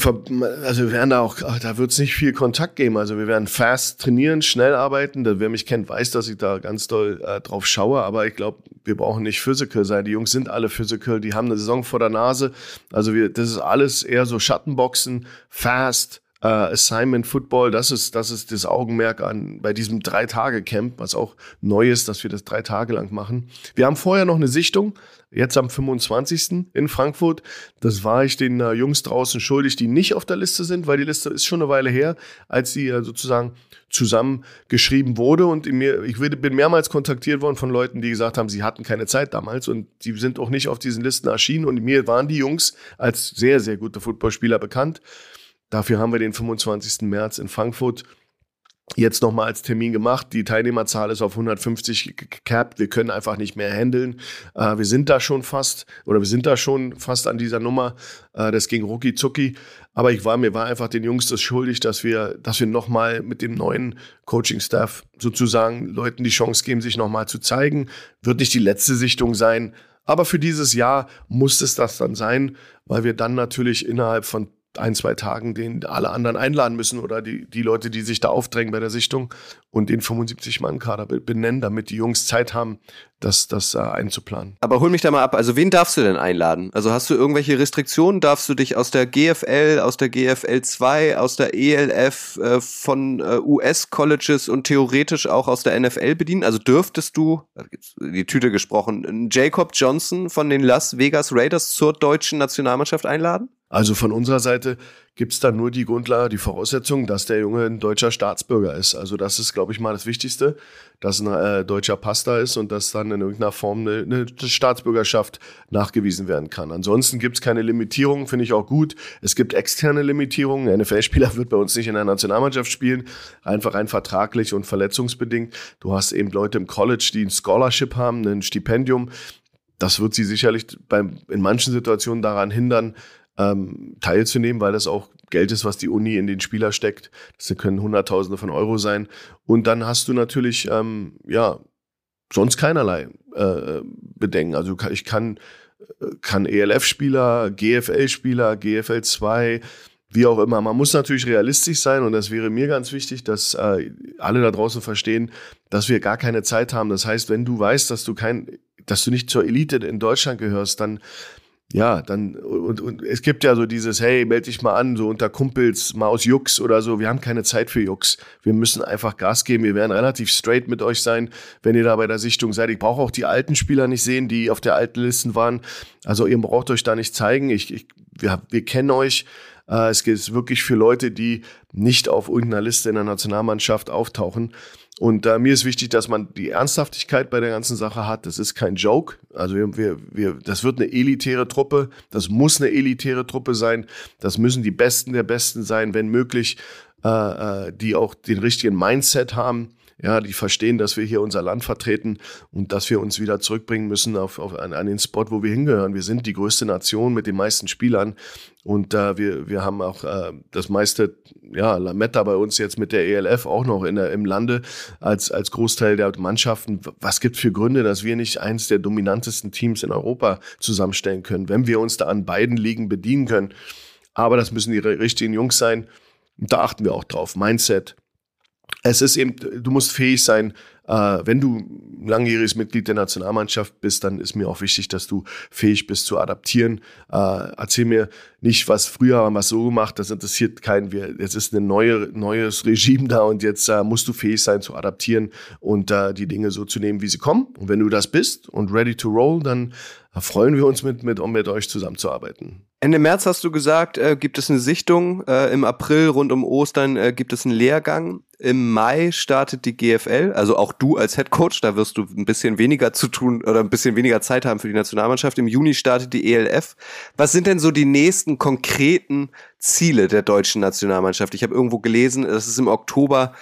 also wir werden da auch, da wird es nicht viel Kontakt geben. Also wir werden fast trainieren, schnell arbeiten. Wer mich kennt, weiß, dass ich da ganz doll drauf schaue. Aber ich glaube, wir brauchen nicht physical sein. Die Jungs sind alle physical. Die haben eine Saison vor der Nase. Also wir, das ist alles eher so Schattenboxen, fast, äh, Assignment Football, das ist, das ist das Augenmerk an bei diesem Drei-Tage-Camp, was auch neu ist, dass wir das drei Tage lang machen. Wir haben vorher noch eine Sichtung, jetzt am 25. in Frankfurt. Das war ich den äh, Jungs draußen schuldig, die nicht auf der Liste sind, weil die Liste ist schon eine Weile her, als sie äh, sozusagen zusammengeschrieben wurde. Und mir, ich bin mehrmals kontaktiert worden von Leuten, die gesagt haben, sie hatten keine Zeit damals und die sind auch nicht auf diesen Listen erschienen. Und mir waren die Jungs als sehr, sehr gute Footballspieler bekannt. Dafür haben wir den 25. März in Frankfurt jetzt nochmal als Termin gemacht. Die Teilnehmerzahl ist auf 150 gecapped. Wir können einfach nicht mehr handeln. Äh, wir sind da schon fast, oder wir sind da schon fast an dieser Nummer. Äh, das ging rucki zucki. Aber ich war, mir war einfach den Jungs das schuldig, dass wir, dass wir nochmal mit dem neuen Coaching-Staff sozusagen Leuten die Chance geben, sich nochmal zu zeigen. Wird nicht die letzte Sichtung sein. Aber für dieses Jahr muss es das dann sein, weil wir dann natürlich innerhalb von ein, zwei Tagen den alle anderen einladen müssen oder die, die Leute, die sich da aufdrängen bei der Sichtung und den 75-Mann-Kader benennen, damit die Jungs Zeit haben, das, das äh, einzuplanen. Aber hol mich da mal ab. Also wen darfst du denn einladen? Also hast du irgendwelche Restriktionen? Darfst du dich aus der GFL, aus der GFL 2, aus der ELF, äh, von äh, US-Colleges und theoretisch auch aus der NFL bedienen? Also dürftest du, die Tüte gesprochen, Jacob Johnson von den Las Vegas Raiders zur deutschen Nationalmannschaft einladen? Also von unserer Seite gibt es dann nur die Grundlage, die Voraussetzung, dass der Junge ein deutscher Staatsbürger ist. Also das ist, glaube ich, mal das Wichtigste, dass ein äh, deutscher Pass da ist und dass dann in irgendeiner Form eine, eine Staatsbürgerschaft nachgewiesen werden kann. Ansonsten gibt es keine Limitierungen, finde ich auch gut. Es gibt externe Limitierungen. Ein NFL-Spieler wird bei uns nicht in der Nationalmannschaft spielen, einfach rein vertraglich und verletzungsbedingt. Du hast eben Leute im College, die ein Scholarship haben, ein Stipendium. Das wird sie sicherlich beim, in manchen Situationen daran hindern, ähm, teilzunehmen, weil das auch Geld ist, was die Uni in den Spieler steckt. Das können Hunderttausende von Euro sein. Und dann hast du natürlich, ähm, ja, sonst keinerlei äh, Bedenken. Also ich kann, kann ELF-Spieler, GFL-Spieler, GFL 2, wie auch immer. Man muss natürlich realistisch sein und das wäre mir ganz wichtig, dass äh, alle da draußen verstehen, dass wir gar keine Zeit haben. Das heißt, wenn du weißt, dass du kein, dass du nicht zur Elite in Deutschland gehörst, dann ja, dann, und, und es gibt ja so dieses, hey, melde dich mal an, so unter Kumpels, mal aus Jux oder so. Wir haben keine Zeit für Jux. Wir müssen einfach Gas geben. Wir werden relativ straight mit euch sein, wenn ihr da bei der Sichtung seid. Ich brauche auch die alten Spieler nicht sehen, die auf der alten Listen waren. Also ihr braucht euch da nicht zeigen. Ich, ich, wir, wir kennen euch. Äh, es geht wirklich für Leute, die nicht auf irgendeiner Liste in der Nationalmannschaft auftauchen. Und äh, mir ist wichtig, dass man die Ernsthaftigkeit bei der ganzen Sache hat. Das ist kein Joke. Also wir, wir, wir, das wird eine elitäre Truppe. Das muss eine elitäre Truppe sein. Das müssen die Besten der Besten sein, wenn möglich, äh, äh, die auch den richtigen Mindset haben ja, die verstehen, dass wir hier unser Land vertreten und dass wir uns wieder zurückbringen müssen auf, auf an, an den Spot, wo wir hingehören. Wir sind die größte Nation mit den meisten Spielern und äh, wir, wir haben auch äh, das meiste, ja, Lametta bei uns jetzt mit der ELF auch noch in der, im Lande als, als Großteil der Mannschaften. Was gibt für Gründe, dass wir nicht eins der dominantesten Teams in Europa zusammenstellen können, wenn wir uns da an beiden Ligen bedienen können? Aber das müssen die richtigen Jungs sein. Und da achten wir auch drauf. Mindset, es ist eben, du musst fähig sein, äh, wenn du langjähriges Mitglied der Nationalmannschaft bist, dann ist mir auch wichtig, dass du fähig bist zu adaptieren. Äh, erzähl mir nicht, was früher haben wir so gemacht, das interessiert keinen. Wir, jetzt ist ein neue, neues Regime da und jetzt äh, musst du fähig sein zu adaptieren und äh, die Dinge so zu nehmen, wie sie kommen. Und wenn du das bist und ready to roll, dann freuen wir uns mit, mit, um mit euch zusammenzuarbeiten. Ende März hast du gesagt, äh, gibt es eine Sichtung. Äh, Im April rund um Ostern äh, gibt es einen Lehrgang. Im Mai startet die GFL, also auch du als Head Coach, da wirst du ein bisschen weniger zu tun oder ein bisschen weniger Zeit haben für die Nationalmannschaft. Im Juni startet die ELF. Was sind denn so die nächsten konkreten Ziele der deutschen Nationalmannschaft? Ich habe irgendwo gelesen, dass es im Oktober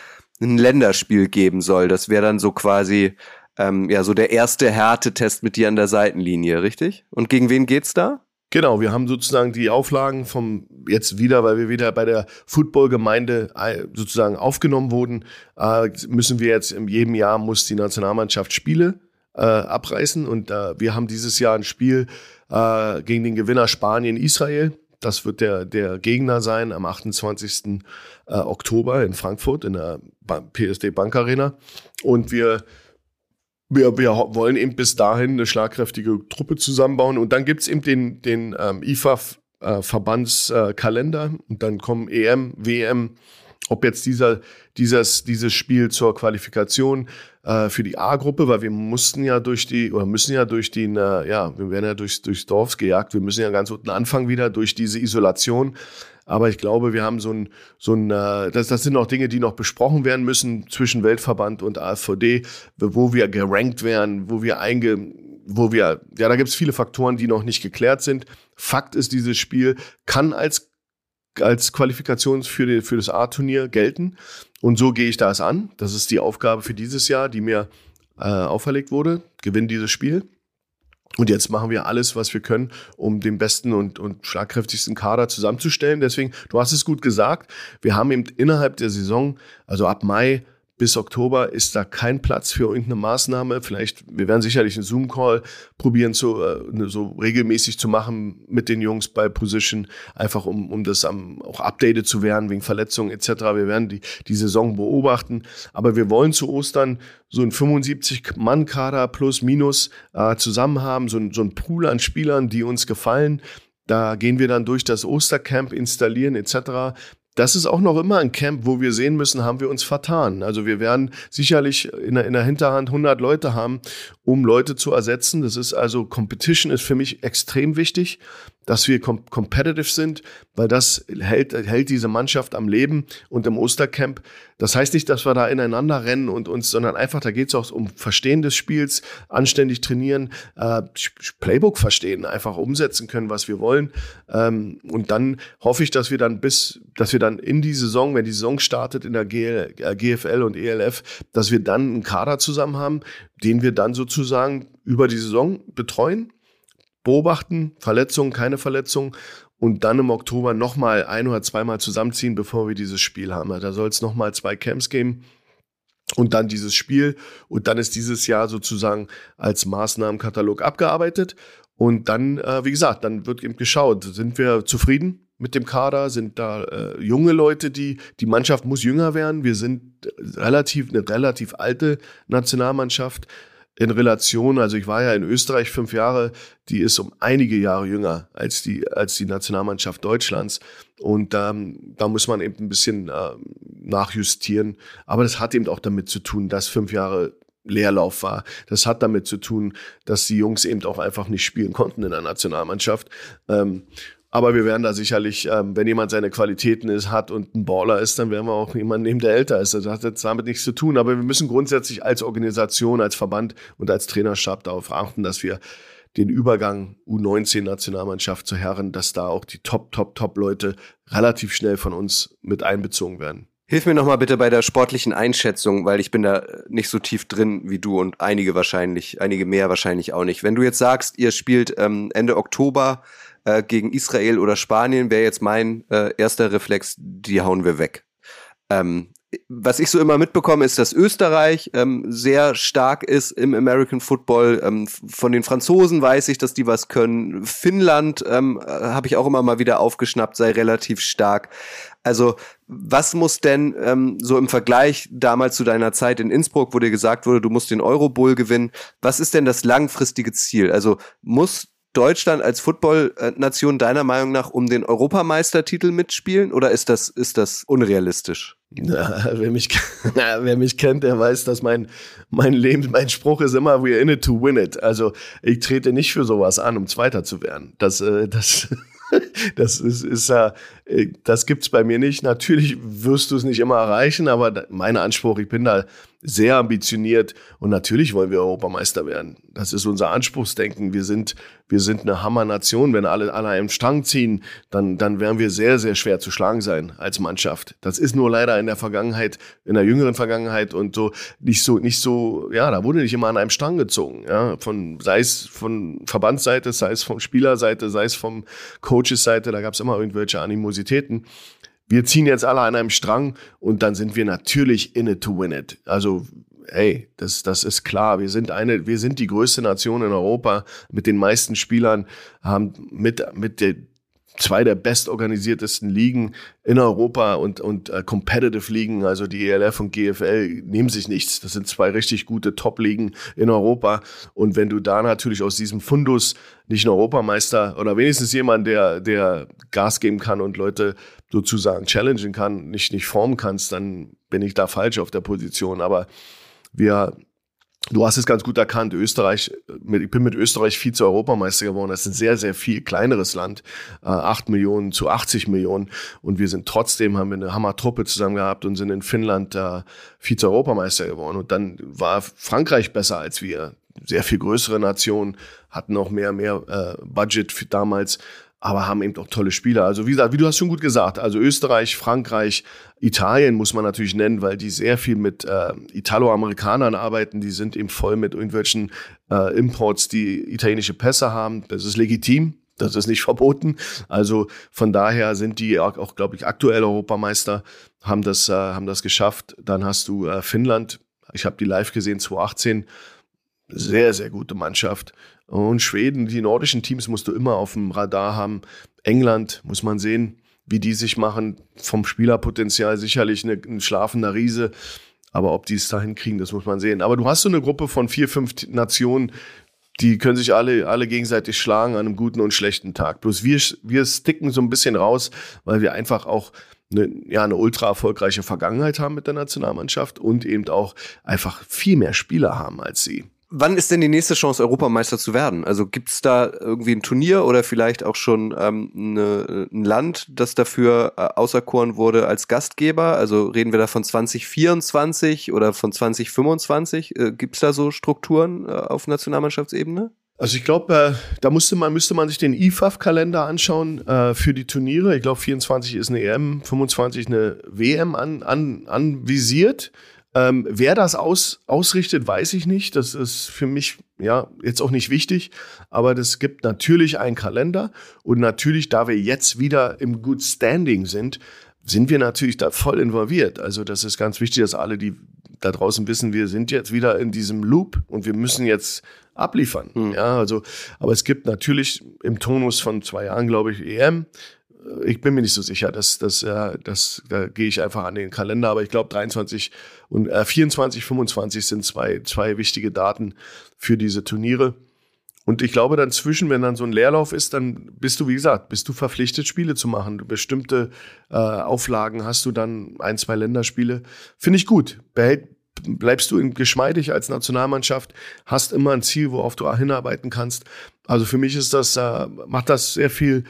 ein Länderspiel geben soll. Das wäre dann so quasi ähm, ja so der erste Härtetest mit dir an der Seitenlinie, richtig? Und gegen wen geht's da? Genau, wir haben sozusagen die Auflagen vom jetzt wieder, weil wir wieder bei der Footballgemeinde äh, sozusagen aufgenommen wurden, äh, müssen wir jetzt in jedem Jahr muss die Nationalmannschaft Spiele äh, abreißen und äh, wir haben dieses Jahr ein Spiel äh, gegen den Gewinner Spanien Israel. Das wird der der Gegner sein am 28. Äh, Oktober in Frankfurt in der PSD Bank Arena und wir wir, wir wollen eben bis dahin eine schlagkräftige Truppe zusammenbauen. Und dann gibt's eben den, den ähm, IFA-Verbandskalender äh, und dann kommen EM, WM, ob jetzt dieser, dieses, dieses Spiel zur Qualifikation äh, für die A-Gruppe, weil wir mussten ja durch die, oder müssen ja durch die, äh, ja, wir werden ja durchs, durchs Dorf gejagt, wir müssen ja ganz unten anfangen wieder durch diese Isolation. Aber ich glaube, wir haben so ein, so ein äh, das, das sind noch Dinge, die noch besprochen werden müssen zwischen Weltverband und AfVD, wo wir gerankt werden, wo wir einge, wo wir, ja, da gibt es viele Faktoren, die noch nicht geklärt sind. Fakt ist, dieses Spiel kann als als Qualifikation für, die, für das A-Turnier gelten. Und so gehe ich das an. Das ist die Aufgabe für dieses Jahr, die mir äh, auferlegt wurde. Gewinn dieses Spiel. Und jetzt machen wir alles, was wir können, um den besten und, und schlagkräftigsten Kader zusammenzustellen. Deswegen, du hast es gut gesagt, wir haben eben innerhalb der Saison, also ab Mai, bis Oktober ist da kein Platz für irgendeine Maßnahme. Vielleicht, wir werden sicherlich einen Zoom-Call probieren, so, äh, ne, so regelmäßig zu machen mit den Jungs bei Position, einfach um, um das am, auch updated zu werden wegen Verletzungen etc. Wir werden die, die Saison beobachten. Aber wir wollen zu Ostern so ein 75-Mann-Kader plus minus äh, zusammen haben, so ein, so ein Pool an Spielern, die uns gefallen. Da gehen wir dann durch das Ostercamp installieren etc das ist auch noch immer ein Camp, wo wir sehen müssen, haben wir uns vertan. Also wir werden sicherlich in der, in der Hinterhand 100 Leute haben, um Leute zu ersetzen. Das ist also Competition ist für mich extrem wichtig dass wir com competitive sind, weil das hält, hält diese Mannschaft am Leben und im Ostercamp. Das heißt nicht, dass wir da ineinander rennen und uns, sondern einfach, da geht es auch um Verstehen des Spiels, anständig trainieren, äh, Playbook verstehen, einfach umsetzen können, was wir wollen. Ähm, und dann hoffe ich, dass wir dann bis, dass wir dann in die Saison, wenn die Saison startet in der GL, äh, GFL und ELF, dass wir dann einen Kader zusammen haben, den wir dann sozusagen über die Saison betreuen beobachten, Verletzungen, keine Verletzungen und dann im Oktober nochmal ein oder zweimal zusammenziehen, bevor wir dieses Spiel haben. Da soll es nochmal zwei Camps geben und dann dieses Spiel. Und dann ist dieses Jahr sozusagen als Maßnahmenkatalog abgearbeitet. Und dann, äh, wie gesagt, dann wird eben geschaut, sind wir zufrieden mit dem Kader, sind da äh, junge Leute, die, die Mannschaft muss jünger werden, wir sind relativ, eine relativ alte Nationalmannschaft, in Relation, also ich war ja in Österreich fünf Jahre, die ist um einige Jahre jünger als die, als die Nationalmannschaft Deutschlands. Und ähm, da muss man eben ein bisschen äh, nachjustieren. Aber das hat eben auch damit zu tun, dass fünf Jahre Leerlauf war. Das hat damit zu tun, dass die Jungs eben auch einfach nicht spielen konnten in der Nationalmannschaft. Ähm, Aber wir werden da sicherlich, ähm, wenn jemand seine Qualitäten ist, hat und ein Baller ist, dann werden wir auch jemanden nehmen, der älter ist. Das hat jetzt damit nichts zu tun. Aber wir müssen grundsätzlich als Organisation, als Verband und als Trainerstab darauf achten, dass wir den Übergang U19-Nationalmannschaft zu Herren, dass da auch die Top, Top, Top-Leute relativ schnell von uns mit einbezogen werden. Hilf mir nochmal bitte bei der sportlichen Einschätzung, weil ich bin da nicht so tief drin wie du und einige wahrscheinlich, einige mehr wahrscheinlich auch nicht. Wenn du jetzt sagst, ihr spielt ähm, Ende Oktober äh, gegen Israel oder Spanien, wäre jetzt mein äh, erster Reflex, die hauen wir weg. Ähm, was ich so immer mitbekomme, ist, dass Österreich ähm, sehr stark ist im American Football. Ähm, von den Franzosen weiß ich, dass die was können. Finnland ähm, äh, habe ich auch immer mal wieder aufgeschnappt, sei relativ stark. Also was muss denn ähm, so im Vergleich damals zu deiner Zeit in Innsbruck, wo dir gesagt wurde, du musst den Euro Bowl gewinnen, was ist denn das langfristige Ziel? Also muss Deutschland als Football-Nation deiner Meinung nach um den Europameistertitel mitspielen oder ist das, ist das unrealistisch? Na, wer, mich, na, wer mich kennt, der weiß, dass mein, mein Leben, mein Spruch ist immer, we're in it to win it. Also ich trete nicht für sowas an, um Zweiter zu werden. Das, äh, das, das ist, ist äh, das gibt's bei mir nicht. Natürlich wirst du es nicht immer erreichen, aber mein Anspruch, ich bin da sehr ambitioniert und natürlich wollen wir Europameister werden. Das ist unser Anspruchsdenken. Wir sind, wir sind eine Hammernation. Wenn alle an einem Strang ziehen, dann, dann werden wir sehr, sehr schwer zu schlagen sein als Mannschaft. Das ist nur leider in der Vergangenheit, in der jüngeren Vergangenheit und so nicht so, nicht so, ja, da wurde nicht immer an einem Strang gezogen, ja, von, sei es von Verbandsseite, sei es von Spielerseite, sei es vom Coaches Seite, da gab es immer irgendwelche Animositäten wir ziehen jetzt alle an einem Strang und dann sind wir natürlich in it to win it. Also hey, das, das ist klar. Wir sind eine, wir sind die größte Nation in Europa mit den meisten Spielern, haben mit, mit der, zwei der bestorganisiertesten Ligen in Europa und, und äh, Competitive Ligen, also die ELF und GFL, nehmen sich nichts. Das sind zwei richtig gute Top-Ligen in Europa. Und wenn du da natürlich aus diesem Fundus nicht einen Europameister oder wenigstens jemand, der, der Gas geben kann und Leute sozusagen challengen kann, nicht, nicht formen kannst, dann bin ich da falsch auf der Position. Aber wir Du hast es ganz gut erkannt, Österreich, ich bin mit Österreich Vize-Europameister geworden. Das ist ein sehr, sehr viel kleineres Land, äh, 8 Millionen zu 80 Millionen. Und wir sind trotzdem, haben wir eine Hammer-Truppe zusammen gehabt und sind in Finnland äh, Vize-Europameister geworden. Und dann war Frankreich besser als wir. Sehr viel größere Nation, hatten auch mehr, mehr äh, Budget für damals aber haben eben auch tolle Spieler. Also wie gesagt, wie du hast schon gut gesagt, also Österreich, Frankreich, Italien muss man natürlich nennen, weil die sehr viel mit äh, Italo-Amerikanern arbeiten. Die sind eben voll mit irgendwelchen äh, Imports, die italienische Pässe haben. Das ist legitim. Das ist nicht verboten. Also von daher sind die auch, auch glaube ich, aktuell Europameister, haben das, äh, haben das geschafft. Dann hast du äh, Finnland. Ich habe die live gesehen, 2018. Sehr, sehr gute Mannschaft. Und Schweden, die nordischen Teams musst du immer auf dem Radar haben. England muss man sehen, wie die sich machen. Vom Spielerpotenzial sicherlich eine, ein schlafender Riese. Aber ob die es dahin kriegen, das muss man sehen. Aber du hast so eine Gruppe von vier, fünf Nationen, die können sich alle, alle gegenseitig schlagen an einem guten und schlechten Tag. Bloß wir, wir sticken so ein bisschen raus, weil wir einfach auch eine, ja, eine ultra erfolgreiche Vergangenheit haben mit der Nationalmannschaft und eben auch einfach viel mehr Spieler haben als sie. Wann ist denn die nächste Chance, Europameister zu werden? Also gibt es da irgendwie ein Turnier oder vielleicht auch schon ähm, eine, ein Land, das dafür äh, auserkoren wurde als Gastgeber? Also reden wir da von 2024 oder von 2025? Äh, gibt es da so Strukturen äh, auf Nationalmannschaftsebene? Also ich glaube, äh, da musste man, müsste man sich den IFAF-Kalender anschauen äh, für die Turniere. Ich glaube, 24 ist eine EM, 25 eine WM an, an, anvisiert. Ähm, wer das aus, ausrichtet, weiß ich nicht. Das ist für mich ja jetzt auch nicht wichtig. Aber das gibt natürlich einen Kalender. Und natürlich, da wir jetzt wieder im Good Standing sind, sind wir natürlich da voll involviert. Also das ist ganz wichtig, dass alle, die da draußen wissen, wir sind jetzt wieder in diesem Loop und wir müssen jetzt abliefern. Hm. Ja, also, aber es gibt natürlich im Tonus von zwei Jahren, glaube ich, EM ich bin mir nicht so sicher, dass das, äh, das, da gehe ich einfach an den Kalender, aber ich glaube 23 und äh, 24, 25 sind zwei, zwei wichtige Daten für diese Turniere. Und ich glaube dann zwischen, wenn dann so ein Leerlauf ist, dann bist du, wie gesagt, bist du verpflichtet, Spiele zu machen. Bestimmte äh, Auflagen hast du dann, ein, zwei Länderspiele. Finde ich gut. Behält, bleibst du geschmeidig als Nationalmannschaft, hast immer ein Ziel, worauf du hinarbeiten kannst. Also für mich ist das, äh, macht das sehr viel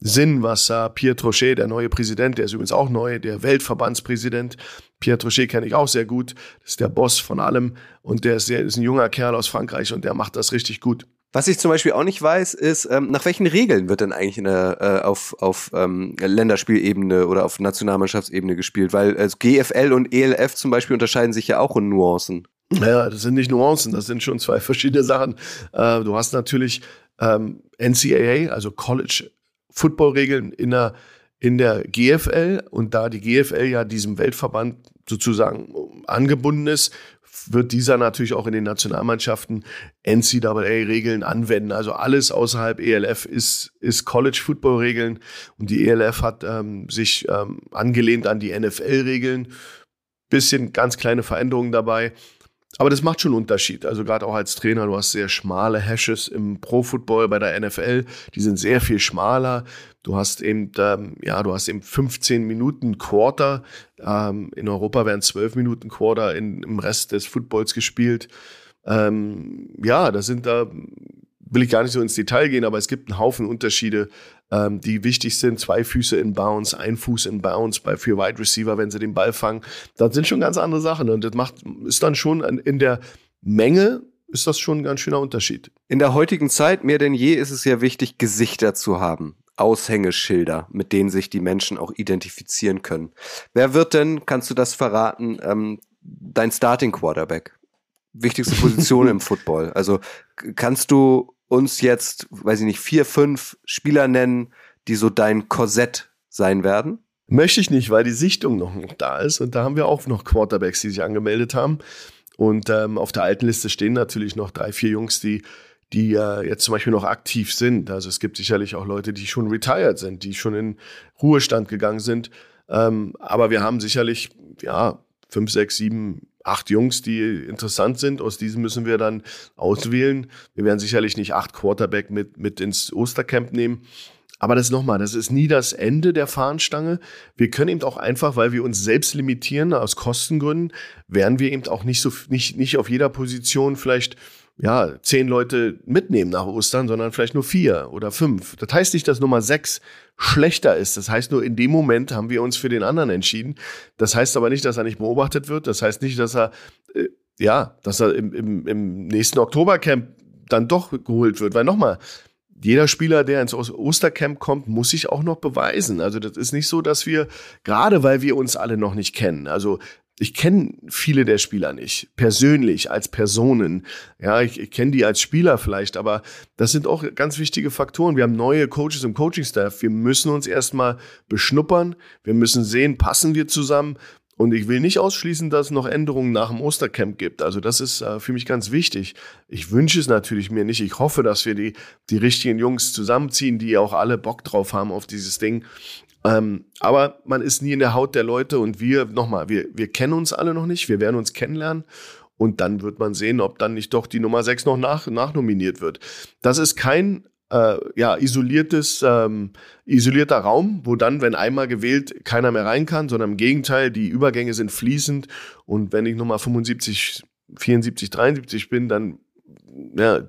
Sinn, was äh, Pierre Trochet, der neue Präsident, der ist übrigens auch neu, der Weltverbandspräsident, Pierre Trochet kenne ich auch sehr gut, das ist der Boss von allem und der ist, sehr, ist ein junger Kerl aus Frankreich und der macht das richtig gut. Was ich zum Beispiel auch nicht weiß, ist, ähm, nach welchen Regeln wird denn eigentlich der, äh, auf, auf ähm, Länderspielebene oder auf Nationalmannschaftsebene gespielt? Weil also GFL und ELF zum Beispiel unterscheiden sich ja auch in Nuancen. Ja, das sind nicht Nuancen, das sind schon zwei verschiedene Sachen. Äh, du hast natürlich ähm, NCAA, also College Football Regeln in der in der GFL und da die GFL ja diesem Weltverband sozusagen angebunden ist, wird dieser natürlich auch in den Nationalmannschaften NCAA-Regeln anwenden. Also alles außerhalb ELF ist, ist College-Football-Regeln und die ELF hat ähm, sich ähm, angelehnt an die NFL-Regeln. Bisschen ganz kleine Veränderungen dabei. Aber das macht schon einen Unterschied. Also gerade auch als Trainer, du hast sehr schmale Hashes im Pro-Football bei der NFL. Die sind sehr viel schmaler. Du hast eben, ähm, ja, du hast eben 15 Minuten Quarter. Ähm, in Europa werden 12 Minuten Quarter in, im Rest des Footballs gespielt. Ähm, ja, da sind da, will ich gar nicht so ins Detail gehen, aber es gibt einen Haufen Unterschiede, ähm, die wichtig sind. Zwei Füße in Bounce, ein Fuß in Bounce bei für Wide Receiver, wenn sie den Ball fangen. Das sind schon ganz andere Sachen und das macht, ist dann schon in der Menge ist das schon ein ganz schöner Unterschied. In der heutigen Zeit mehr denn je ist es ja wichtig, Gesichter zu haben. Aushängeschilder, mit denen sich die Menschen auch identifizieren können. Wer wird denn, kannst du das verraten, ähm, dein Starting Quarterback? Wichtigste Position im Football. Also kannst du uns jetzt, weiß ich nicht, vier, fünf Spieler nennen, die so dein Korsett sein werden? Möchte ich nicht, weil die Sichtung noch da ist und da haben wir auch noch Quarterbacks, die sich angemeldet haben. Und ähm, auf der alten Liste stehen natürlich noch drei, vier Jungs, die die äh, jetzt zum Beispiel noch aktiv sind. Also es gibt sicherlich auch Leute, die schon retired sind, die schon in Ruhestand gegangen sind. Ähm, aber wir haben sicherlich, ja, fünf, sechs, sieben, acht Jungs, die interessant sind. Aus diesen müssen wir dann auswählen. Wir werden sicherlich nicht acht Quarterback mit, mit ins Ostercamp nehmen. Aber das nochmal, das ist nie das Ende der Fahnenstange. Wir können eben auch einfach, weil wir uns selbst limitieren aus Kostengründen, werden wir eben auch nicht so, nicht, nicht auf jeder Position vielleicht ja, zehn Leute mitnehmen nach Ostern, sondern vielleicht nur vier oder fünf. Das heißt nicht, dass Nummer sechs schlechter ist. Das heißt nur, in dem Moment haben wir uns für den anderen entschieden. Das heißt aber nicht, dass er nicht beobachtet wird. Das heißt nicht, dass er, äh, ja, dass er im, im, im nächsten Oktobercamp dann doch geholt wird. Weil nochmal, jeder Spieler, der ins Ostercamp kommt, muss sich auch noch beweisen. Also das ist nicht so, dass wir, gerade weil wir uns alle noch nicht kennen, also ich kenne viele der Spieler nicht, persönlich, als Personen. Ja, ich, ich kenne die als Spieler vielleicht, aber das sind auch ganz wichtige Faktoren. Wir haben neue Coaches im Coaching-Staff. Wir müssen uns erstmal beschnuppern. Wir müssen sehen, passen wir zusammen. Und ich will nicht ausschließen, dass es noch Änderungen nach dem Ostercamp gibt. Also das ist äh, für mich ganz wichtig. Ich wünsche es natürlich mir nicht. Ich hoffe, dass wir die, die richtigen Jungs zusammenziehen, die auch alle Bock drauf haben auf dieses Ding. Ähm, aber man ist nie in der Haut der Leute und wir, nochmal, wir, wir kennen uns alle noch nicht, wir werden uns kennenlernen und dann wird man sehen, ob dann nicht doch die Nummer 6 noch nach, nachnominiert wird. Das ist kein äh, ja, isoliertes, ähm, isolierter Raum, wo dann, wenn einmal gewählt, keiner mehr rein kann, sondern im Gegenteil, die Übergänge sind fließend und wenn ich Nummer 75, 74, 73 bin, dann ja,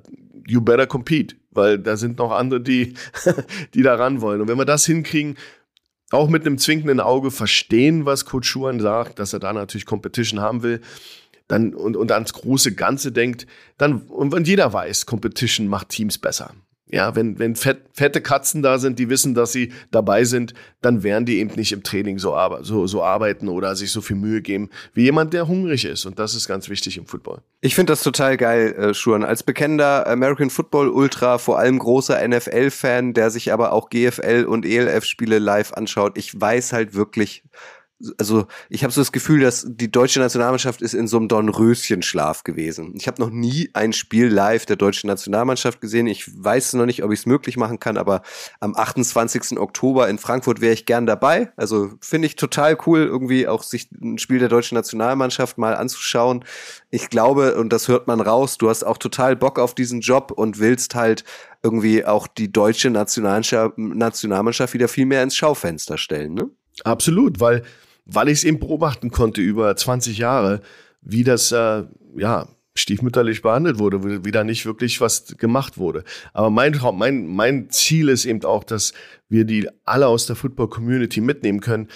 you better compete, weil da sind noch andere, die, die da ran wollen. Und wenn wir das hinkriegen, auch mit einem zwinkenden Auge verstehen, was Coach Schuhan sagt, dass er da natürlich Competition haben will, dann und, und ans große Ganze denkt, dann und wenn jeder weiß, Competition macht Teams besser. Ja, wenn, wenn fett, fette Katzen da sind, die wissen, dass sie dabei sind, dann werden die eben nicht im Training so, so, so arbeiten oder sich so viel Mühe geben wie jemand, der hungrig ist. Und das ist ganz wichtig im Football. Ich finde das total geil, äh, Schuren. Als bekennender American Football Ultra, vor allem großer NFL-Fan, der sich aber auch GFL und ELF-Spiele live anschaut, ich weiß halt wirklich, also ich habe so das Gefühl, dass die deutsche Nationalmannschaft ist in so einem Dornröschenschlaf gewesen. Ich habe noch nie ein Spiel live der deutschen Nationalmannschaft gesehen. Ich weiß noch nicht, ob ich es möglich machen kann, aber am 28. Oktober in Frankfurt wäre ich gern dabei. Also finde ich total cool, irgendwie auch sich ein Spiel der deutschen Nationalmannschaft mal anzuschauen. Ich glaube, und das hört man raus, du hast auch total Bock auf diesen Job und willst halt irgendwie auch die deutsche Nationalmannschaft, wieder viel mehr ins Schaufenster stellen, ne? Absolut, weil weil ich es eben beobachten konnte über 20 Jahre, wie das, äh, ja, stiefmütterlich behandelt wurde, wieder nicht wirklich was gemacht wurde. Aber mein, mein, mein Ziel ist eben auch, dass wir die alle aus der Football-Community mitnehmen können.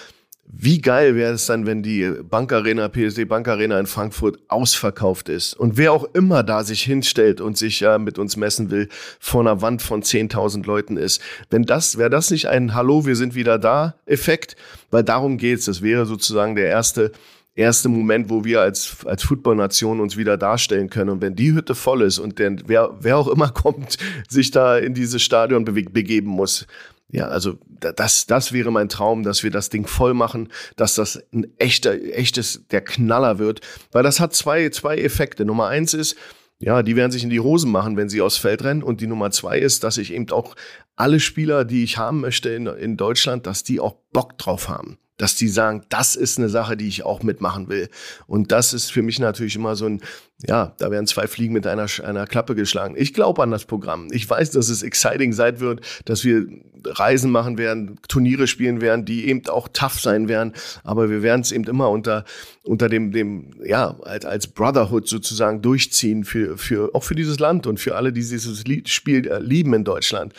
Wie geil wäre es dann, wenn die Bankarena, PSD Bankarena in Frankfurt ausverkauft ist und wer auch immer da sich hinstellt und sich ja mit uns messen will, vor einer Wand von 10.000 Leuten ist. Wenn das, wäre das nicht ein Hallo, wir sind wieder da Effekt? Weil darum geht's. Das wäre sozusagen der erste erste Moment, wo wir als, als Footballnation uns wieder darstellen können. Und wenn die Hütte voll ist und denn wer, wer auch immer kommt, sich da in dieses Stadion begeben muss, ja, also das, das wäre mein Traum, dass wir das Ding voll machen, dass das ein echter, echtes, der Knaller wird. Weil das hat zwei, zwei Effekte. Nummer eins ist, ja, die werden sich in die Hosen machen, wenn sie aufs Feld rennen. Und die Nummer zwei ist, dass ich eben auch alle Spieler, die ich haben möchte in, in Deutschland, dass die auch Bock drauf haben dass die sagen, das ist eine Sache, die ich auch mitmachen will. Und das ist für mich natürlich immer so ein, ja, da werden zwei Fliegen mit einer, einer Klappe geschlagen. Ich glaube an das Programm. Ich weiß, dass es exciting sein wird, dass wir Reisen machen werden, Turniere spielen werden, die eben auch tough sein werden. Aber wir werden es eben immer unter, unter dem, dem, ja, als, als Brotherhood sozusagen durchziehen für, für, auch für dieses Land und für alle, die dieses Spiel äh, lieben in Deutschland.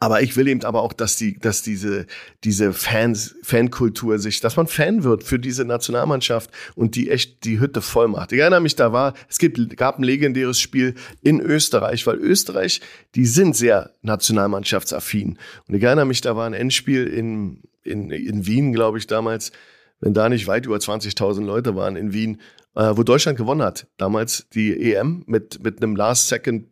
Aber ich will eben aber auch, dass die, dass diese, diese Fans, Fankultur sich, dass man Fan wird für diese Nationalmannschaft und die echt die Hütte voll macht. Ich erinnere mich, da war, es gibt, gab ein legendäres Spiel in Österreich, weil Österreich, die sind sehr nationalmannschaftsaffin. Und ich erinnere mich, da war ein Endspiel in, in, in Wien, glaube ich, damals, wenn da nicht weit über 20.000 Leute waren in Wien, äh, wo Deutschland gewonnen hat. Damals die EM mit, mit einem Last-Second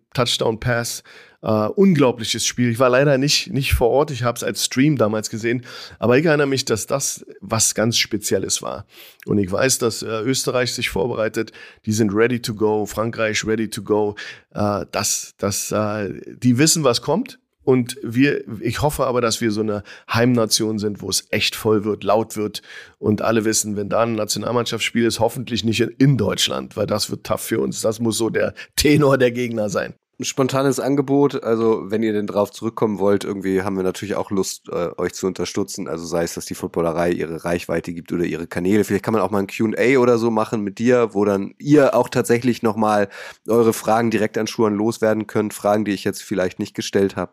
Uh, unglaubliches Spiel. Ich war leider nicht, nicht vor Ort, ich habe es als Stream damals gesehen, aber ich erinnere mich, dass das was ganz Spezielles war. Und ich weiß, dass äh, Österreich sich vorbereitet, die sind ready to go, Frankreich ready to go. Äh, das, das, äh, die wissen, was kommt. Und wir, ich hoffe aber, dass wir so eine Heimnation sind, wo es echt voll wird, laut wird und alle wissen, wenn da ein Nationalmannschaftsspiel ist, hoffentlich nicht in Deutschland, weil das wird tough für uns. Das muss so der Tenor der Gegner sein ein spontanes Angebot. Also, wenn ihr denn drauf zurückkommen wollt, irgendwie haben wir natürlich auch Lust, äh, euch zu unterstützen. Also sei es, dass die Footballerei ihre Reichweite gibt oder ihre Kanäle. Vielleicht kann man auch mal ein QA oder so machen mit dir, wo dann ihr auch tatsächlich nochmal eure Fragen direkt an Schuhen loswerden könnt. Fragen, die ich jetzt vielleicht nicht gestellt habe.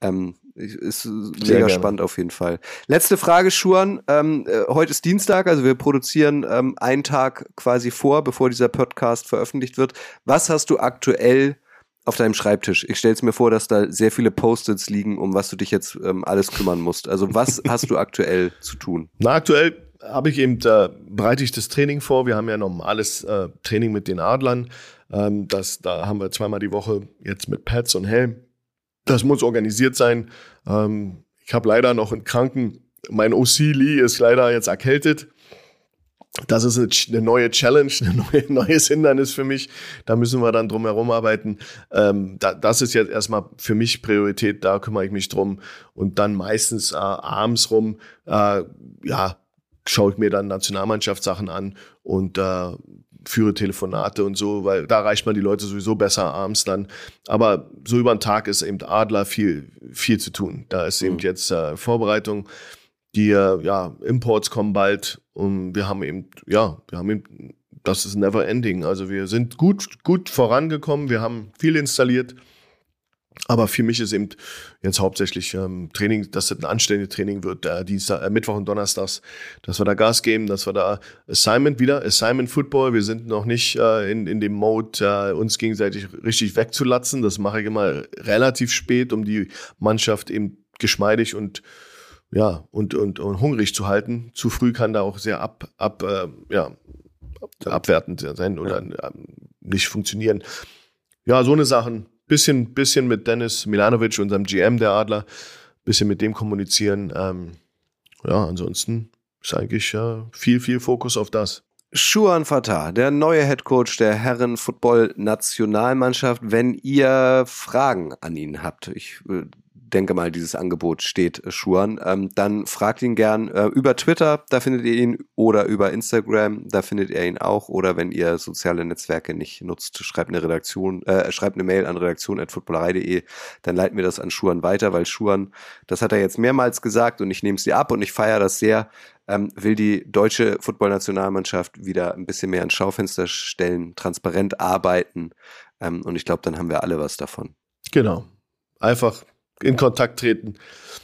Ähm, ist Sehr mega gerne. spannend auf jeden Fall. Letzte Frage, Schuan. Ähm, äh, heute ist Dienstag, also wir produzieren ähm, einen Tag quasi vor, bevor dieser Podcast veröffentlicht wird. Was hast du aktuell auf deinem Schreibtisch. Ich stelle es mir vor, dass da sehr viele Post-its liegen, um was du dich jetzt ähm, alles kümmern musst. Also was hast du aktuell zu tun? Na, aktuell habe ich eben, da bereite ich das Training vor. Wir haben ja normales äh, Training mit den Adlern. Ähm, das, da haben wir zweimal die Woche jetzt mit Pads und Helm. Das muss organisiert sein. Ähm, ich habe leider noch einen Kranken. Mein OC Lee ist leider jetzt erkältet das ist eine neue Challenge, ein neue, neues Hindernis für mich. Da müssen wir dann drum herum arbeiten. Ähm, da, das ist jetzt erstmal für mich Priorität, da kümmere ich mich drum. Und dann meistens äh, abends rum, äh, ja, schaue ich mir dann Nationalmannschaftssachen an und äh, führe Telefonate und so, weil da reicht man die Leute sowieso besser abends dann. Aber so über den Tag ist eben Adler viel, viel zu tun. Da ist eben mhm. jetzt äh, Vorbereitung. Die äh, ja, Imports kommen bald und wir haben eben, ja, wir haben eben, das ist never ending. Also wir sind gut, gut vorangekommen, wir haben viel installiert. Aber für mich ist eben jetzt hauptsächlich ähm, Training, dass es ein anständiges Training wird, äh, Dienstag, äh, Mittwoch und Donnerstags, dass wir da Gas geben, dass wir da Assignment wieder, Assignment Football, wir sind noch nicht äh, in, in dem Mode, äh, uns gegenseitig richtig wegzulatzen. Das mache ich immer relativ spät, um die Mannschaft eben geschmeidig und ja, und, und, und hungrig zu halten. Zu früh kann da auch sehr ab, ab, äh, ja, abwertend sein oder ja. Ähm, nicht funktionieren. Ja, so eine Sachen. Bisschen, bisschen mit Dennis Milanovic, unserem GM der Adler, bisschen mit dem kommunizieren. Ähm, ja, ansonsten ist eigentlich äh, viel, viel Fokus auf das. Schuan Fatah, der neue Head Coach der Herren Football Nationalmannschaft. Wenn ihr Fragen an ihn habt, ich äh, denke mal, dieses Angebot steht, äh, Schuan, ähm, dann fragt ihn gern äh, über Twitter, da findet ihr ihn, oder über Instagram, da findet ihr ihn auch, oder wenn ihr soziale Netzwerke nicht nutzt, schreibt eine Redaktion, äh, schreibt eine Mail an redaktion.footballerei.de, dann leiten wir das an Schuan weiter, weil Schuan, das hat er jetzt mehrmals gesagt und ich nehme es dir ab und ich feiere das sehr, ähm, will die deutsche Footballnationalmannschaft wieder ein bisschen mehr ins Schaufenster stellen, transparent arbeiten. Ähm, und ich glaube, dann haben wir alle was davon. Genau. Einfach in Kontakt treten.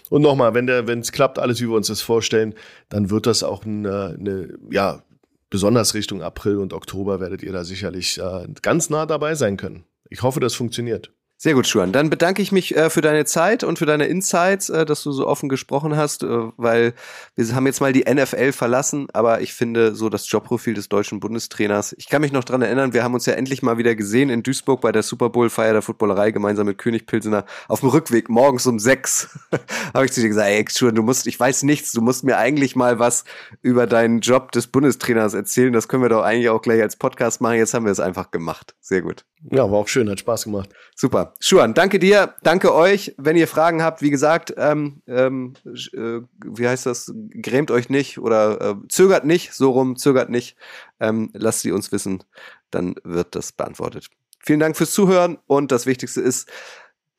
Und nochmal, wenn es klappt, alles wie wir uns das vorstellen, dann wird das auch eine, eine ja, besonders Richtung April und Oktober werdet ihr da sicherlich äh, ganz nah dabei sein können. Ich hoffe, das funktioniert. Sehr gut, Schuan. Dann bedanke ich mich äh, für deine Zeit und für deine Insights, äh, dass du so offen gesprochen hast, äh, weil wir haben jetzt mal die NFL verlassen, aber ich finde so das Jobprofil des deutschen Bundestrainers. Ich kann mich noch dran erinnern, wir haben uns ja endlich mal wieder gesehen in Duisburg bei der Super Bowl Feier der Footballerei gemeinsam mit König Pilsener auf dem Rückweg morgens um sechs. habe ich zu dir gesagt, ey, Schuan, du musst, ich weiß nichts, du musst mir eigentlich mal was über deinen Job des Bundestrainers erzählen. Das können wir doch eigentlich auch gleich als Podcast machen. Jetzt haben wir es einfach gemacht. Sehr gut. Ja, war auch schön, hat Spaß gemacht. Schuan, danke dir, danke euch. Wenn ihr Fragen habt, wie gesagt, ähm, ähm, äh, wie heißt das? Grämt euch nicht oder äh, zögert nicht, so rum, zögert nicht. Ähm, lasst sie uns wissen, dann wird das beantwortet. Vielen Dank fürs Zuhören und das Wichtigste ist,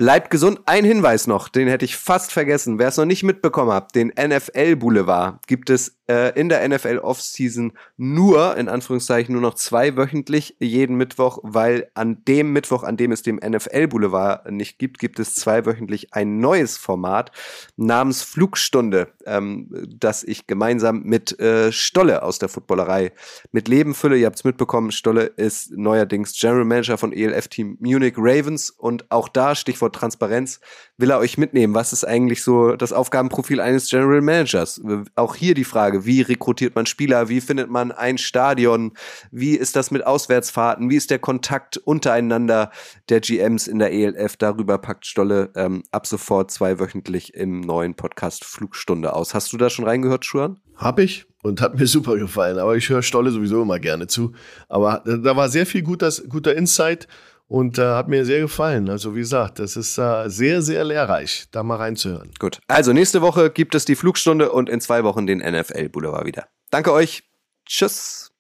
Bleibt gesund. Ein Hinweis noch, den hätte ich fast vergessen. Wer es noch nicht mitbekommen hat, den NFL Boulevard gibt es äh, in der NFL Offseason nur, in Anführungszeichen, nur noch zwei wöchentlich jeden Mittwoch, weil an dem Mittwoch, an dem es dem NFL Boulevard nicht gibt, gibt es zwei wöchentlich ein neues Format namens Flugstunde, ähm, das ich gemeinsam mit äh, Stolle aus der Footballerei mit Leben fülle. Ihr habt es mitbekommen, Stolle ist neuerdings General Manager von ELF Team Munich Ravens und auch da, Stichwort Stichwort Transparenz, will er euch mitnehmen. Was ist eigentlich so das Aufgabenprofil eines General Managers? Auch hier die Frage, wie rekrutiert man Spieler? Wie findet man ein Stadion? Wie ist das mit Auswärtsfahrten? Wie ist der Kontakt untereinander der GMs in der ELF? Darüber packt Stolle ähm, ab sofort zweiwöchentlich im neuen Podcast Flugstunde aus. Hast du da schon reingehört, Schuan? Hab ich und hat mir super gefallen. Aber ich höre Stolle sowieso immer gerne zu. Aber da war sehr viel guter, guter Insight und äh, hat mir sehr gefallen. Also wie gesagt, das ist äh, sehr, sehr lehrreich, da mal reinzuhören. Gut, also nächste Woche gibt es die Flugstunde und in zwei Wochen den NFL Boulevard wieder. Danke euch. Tschüss.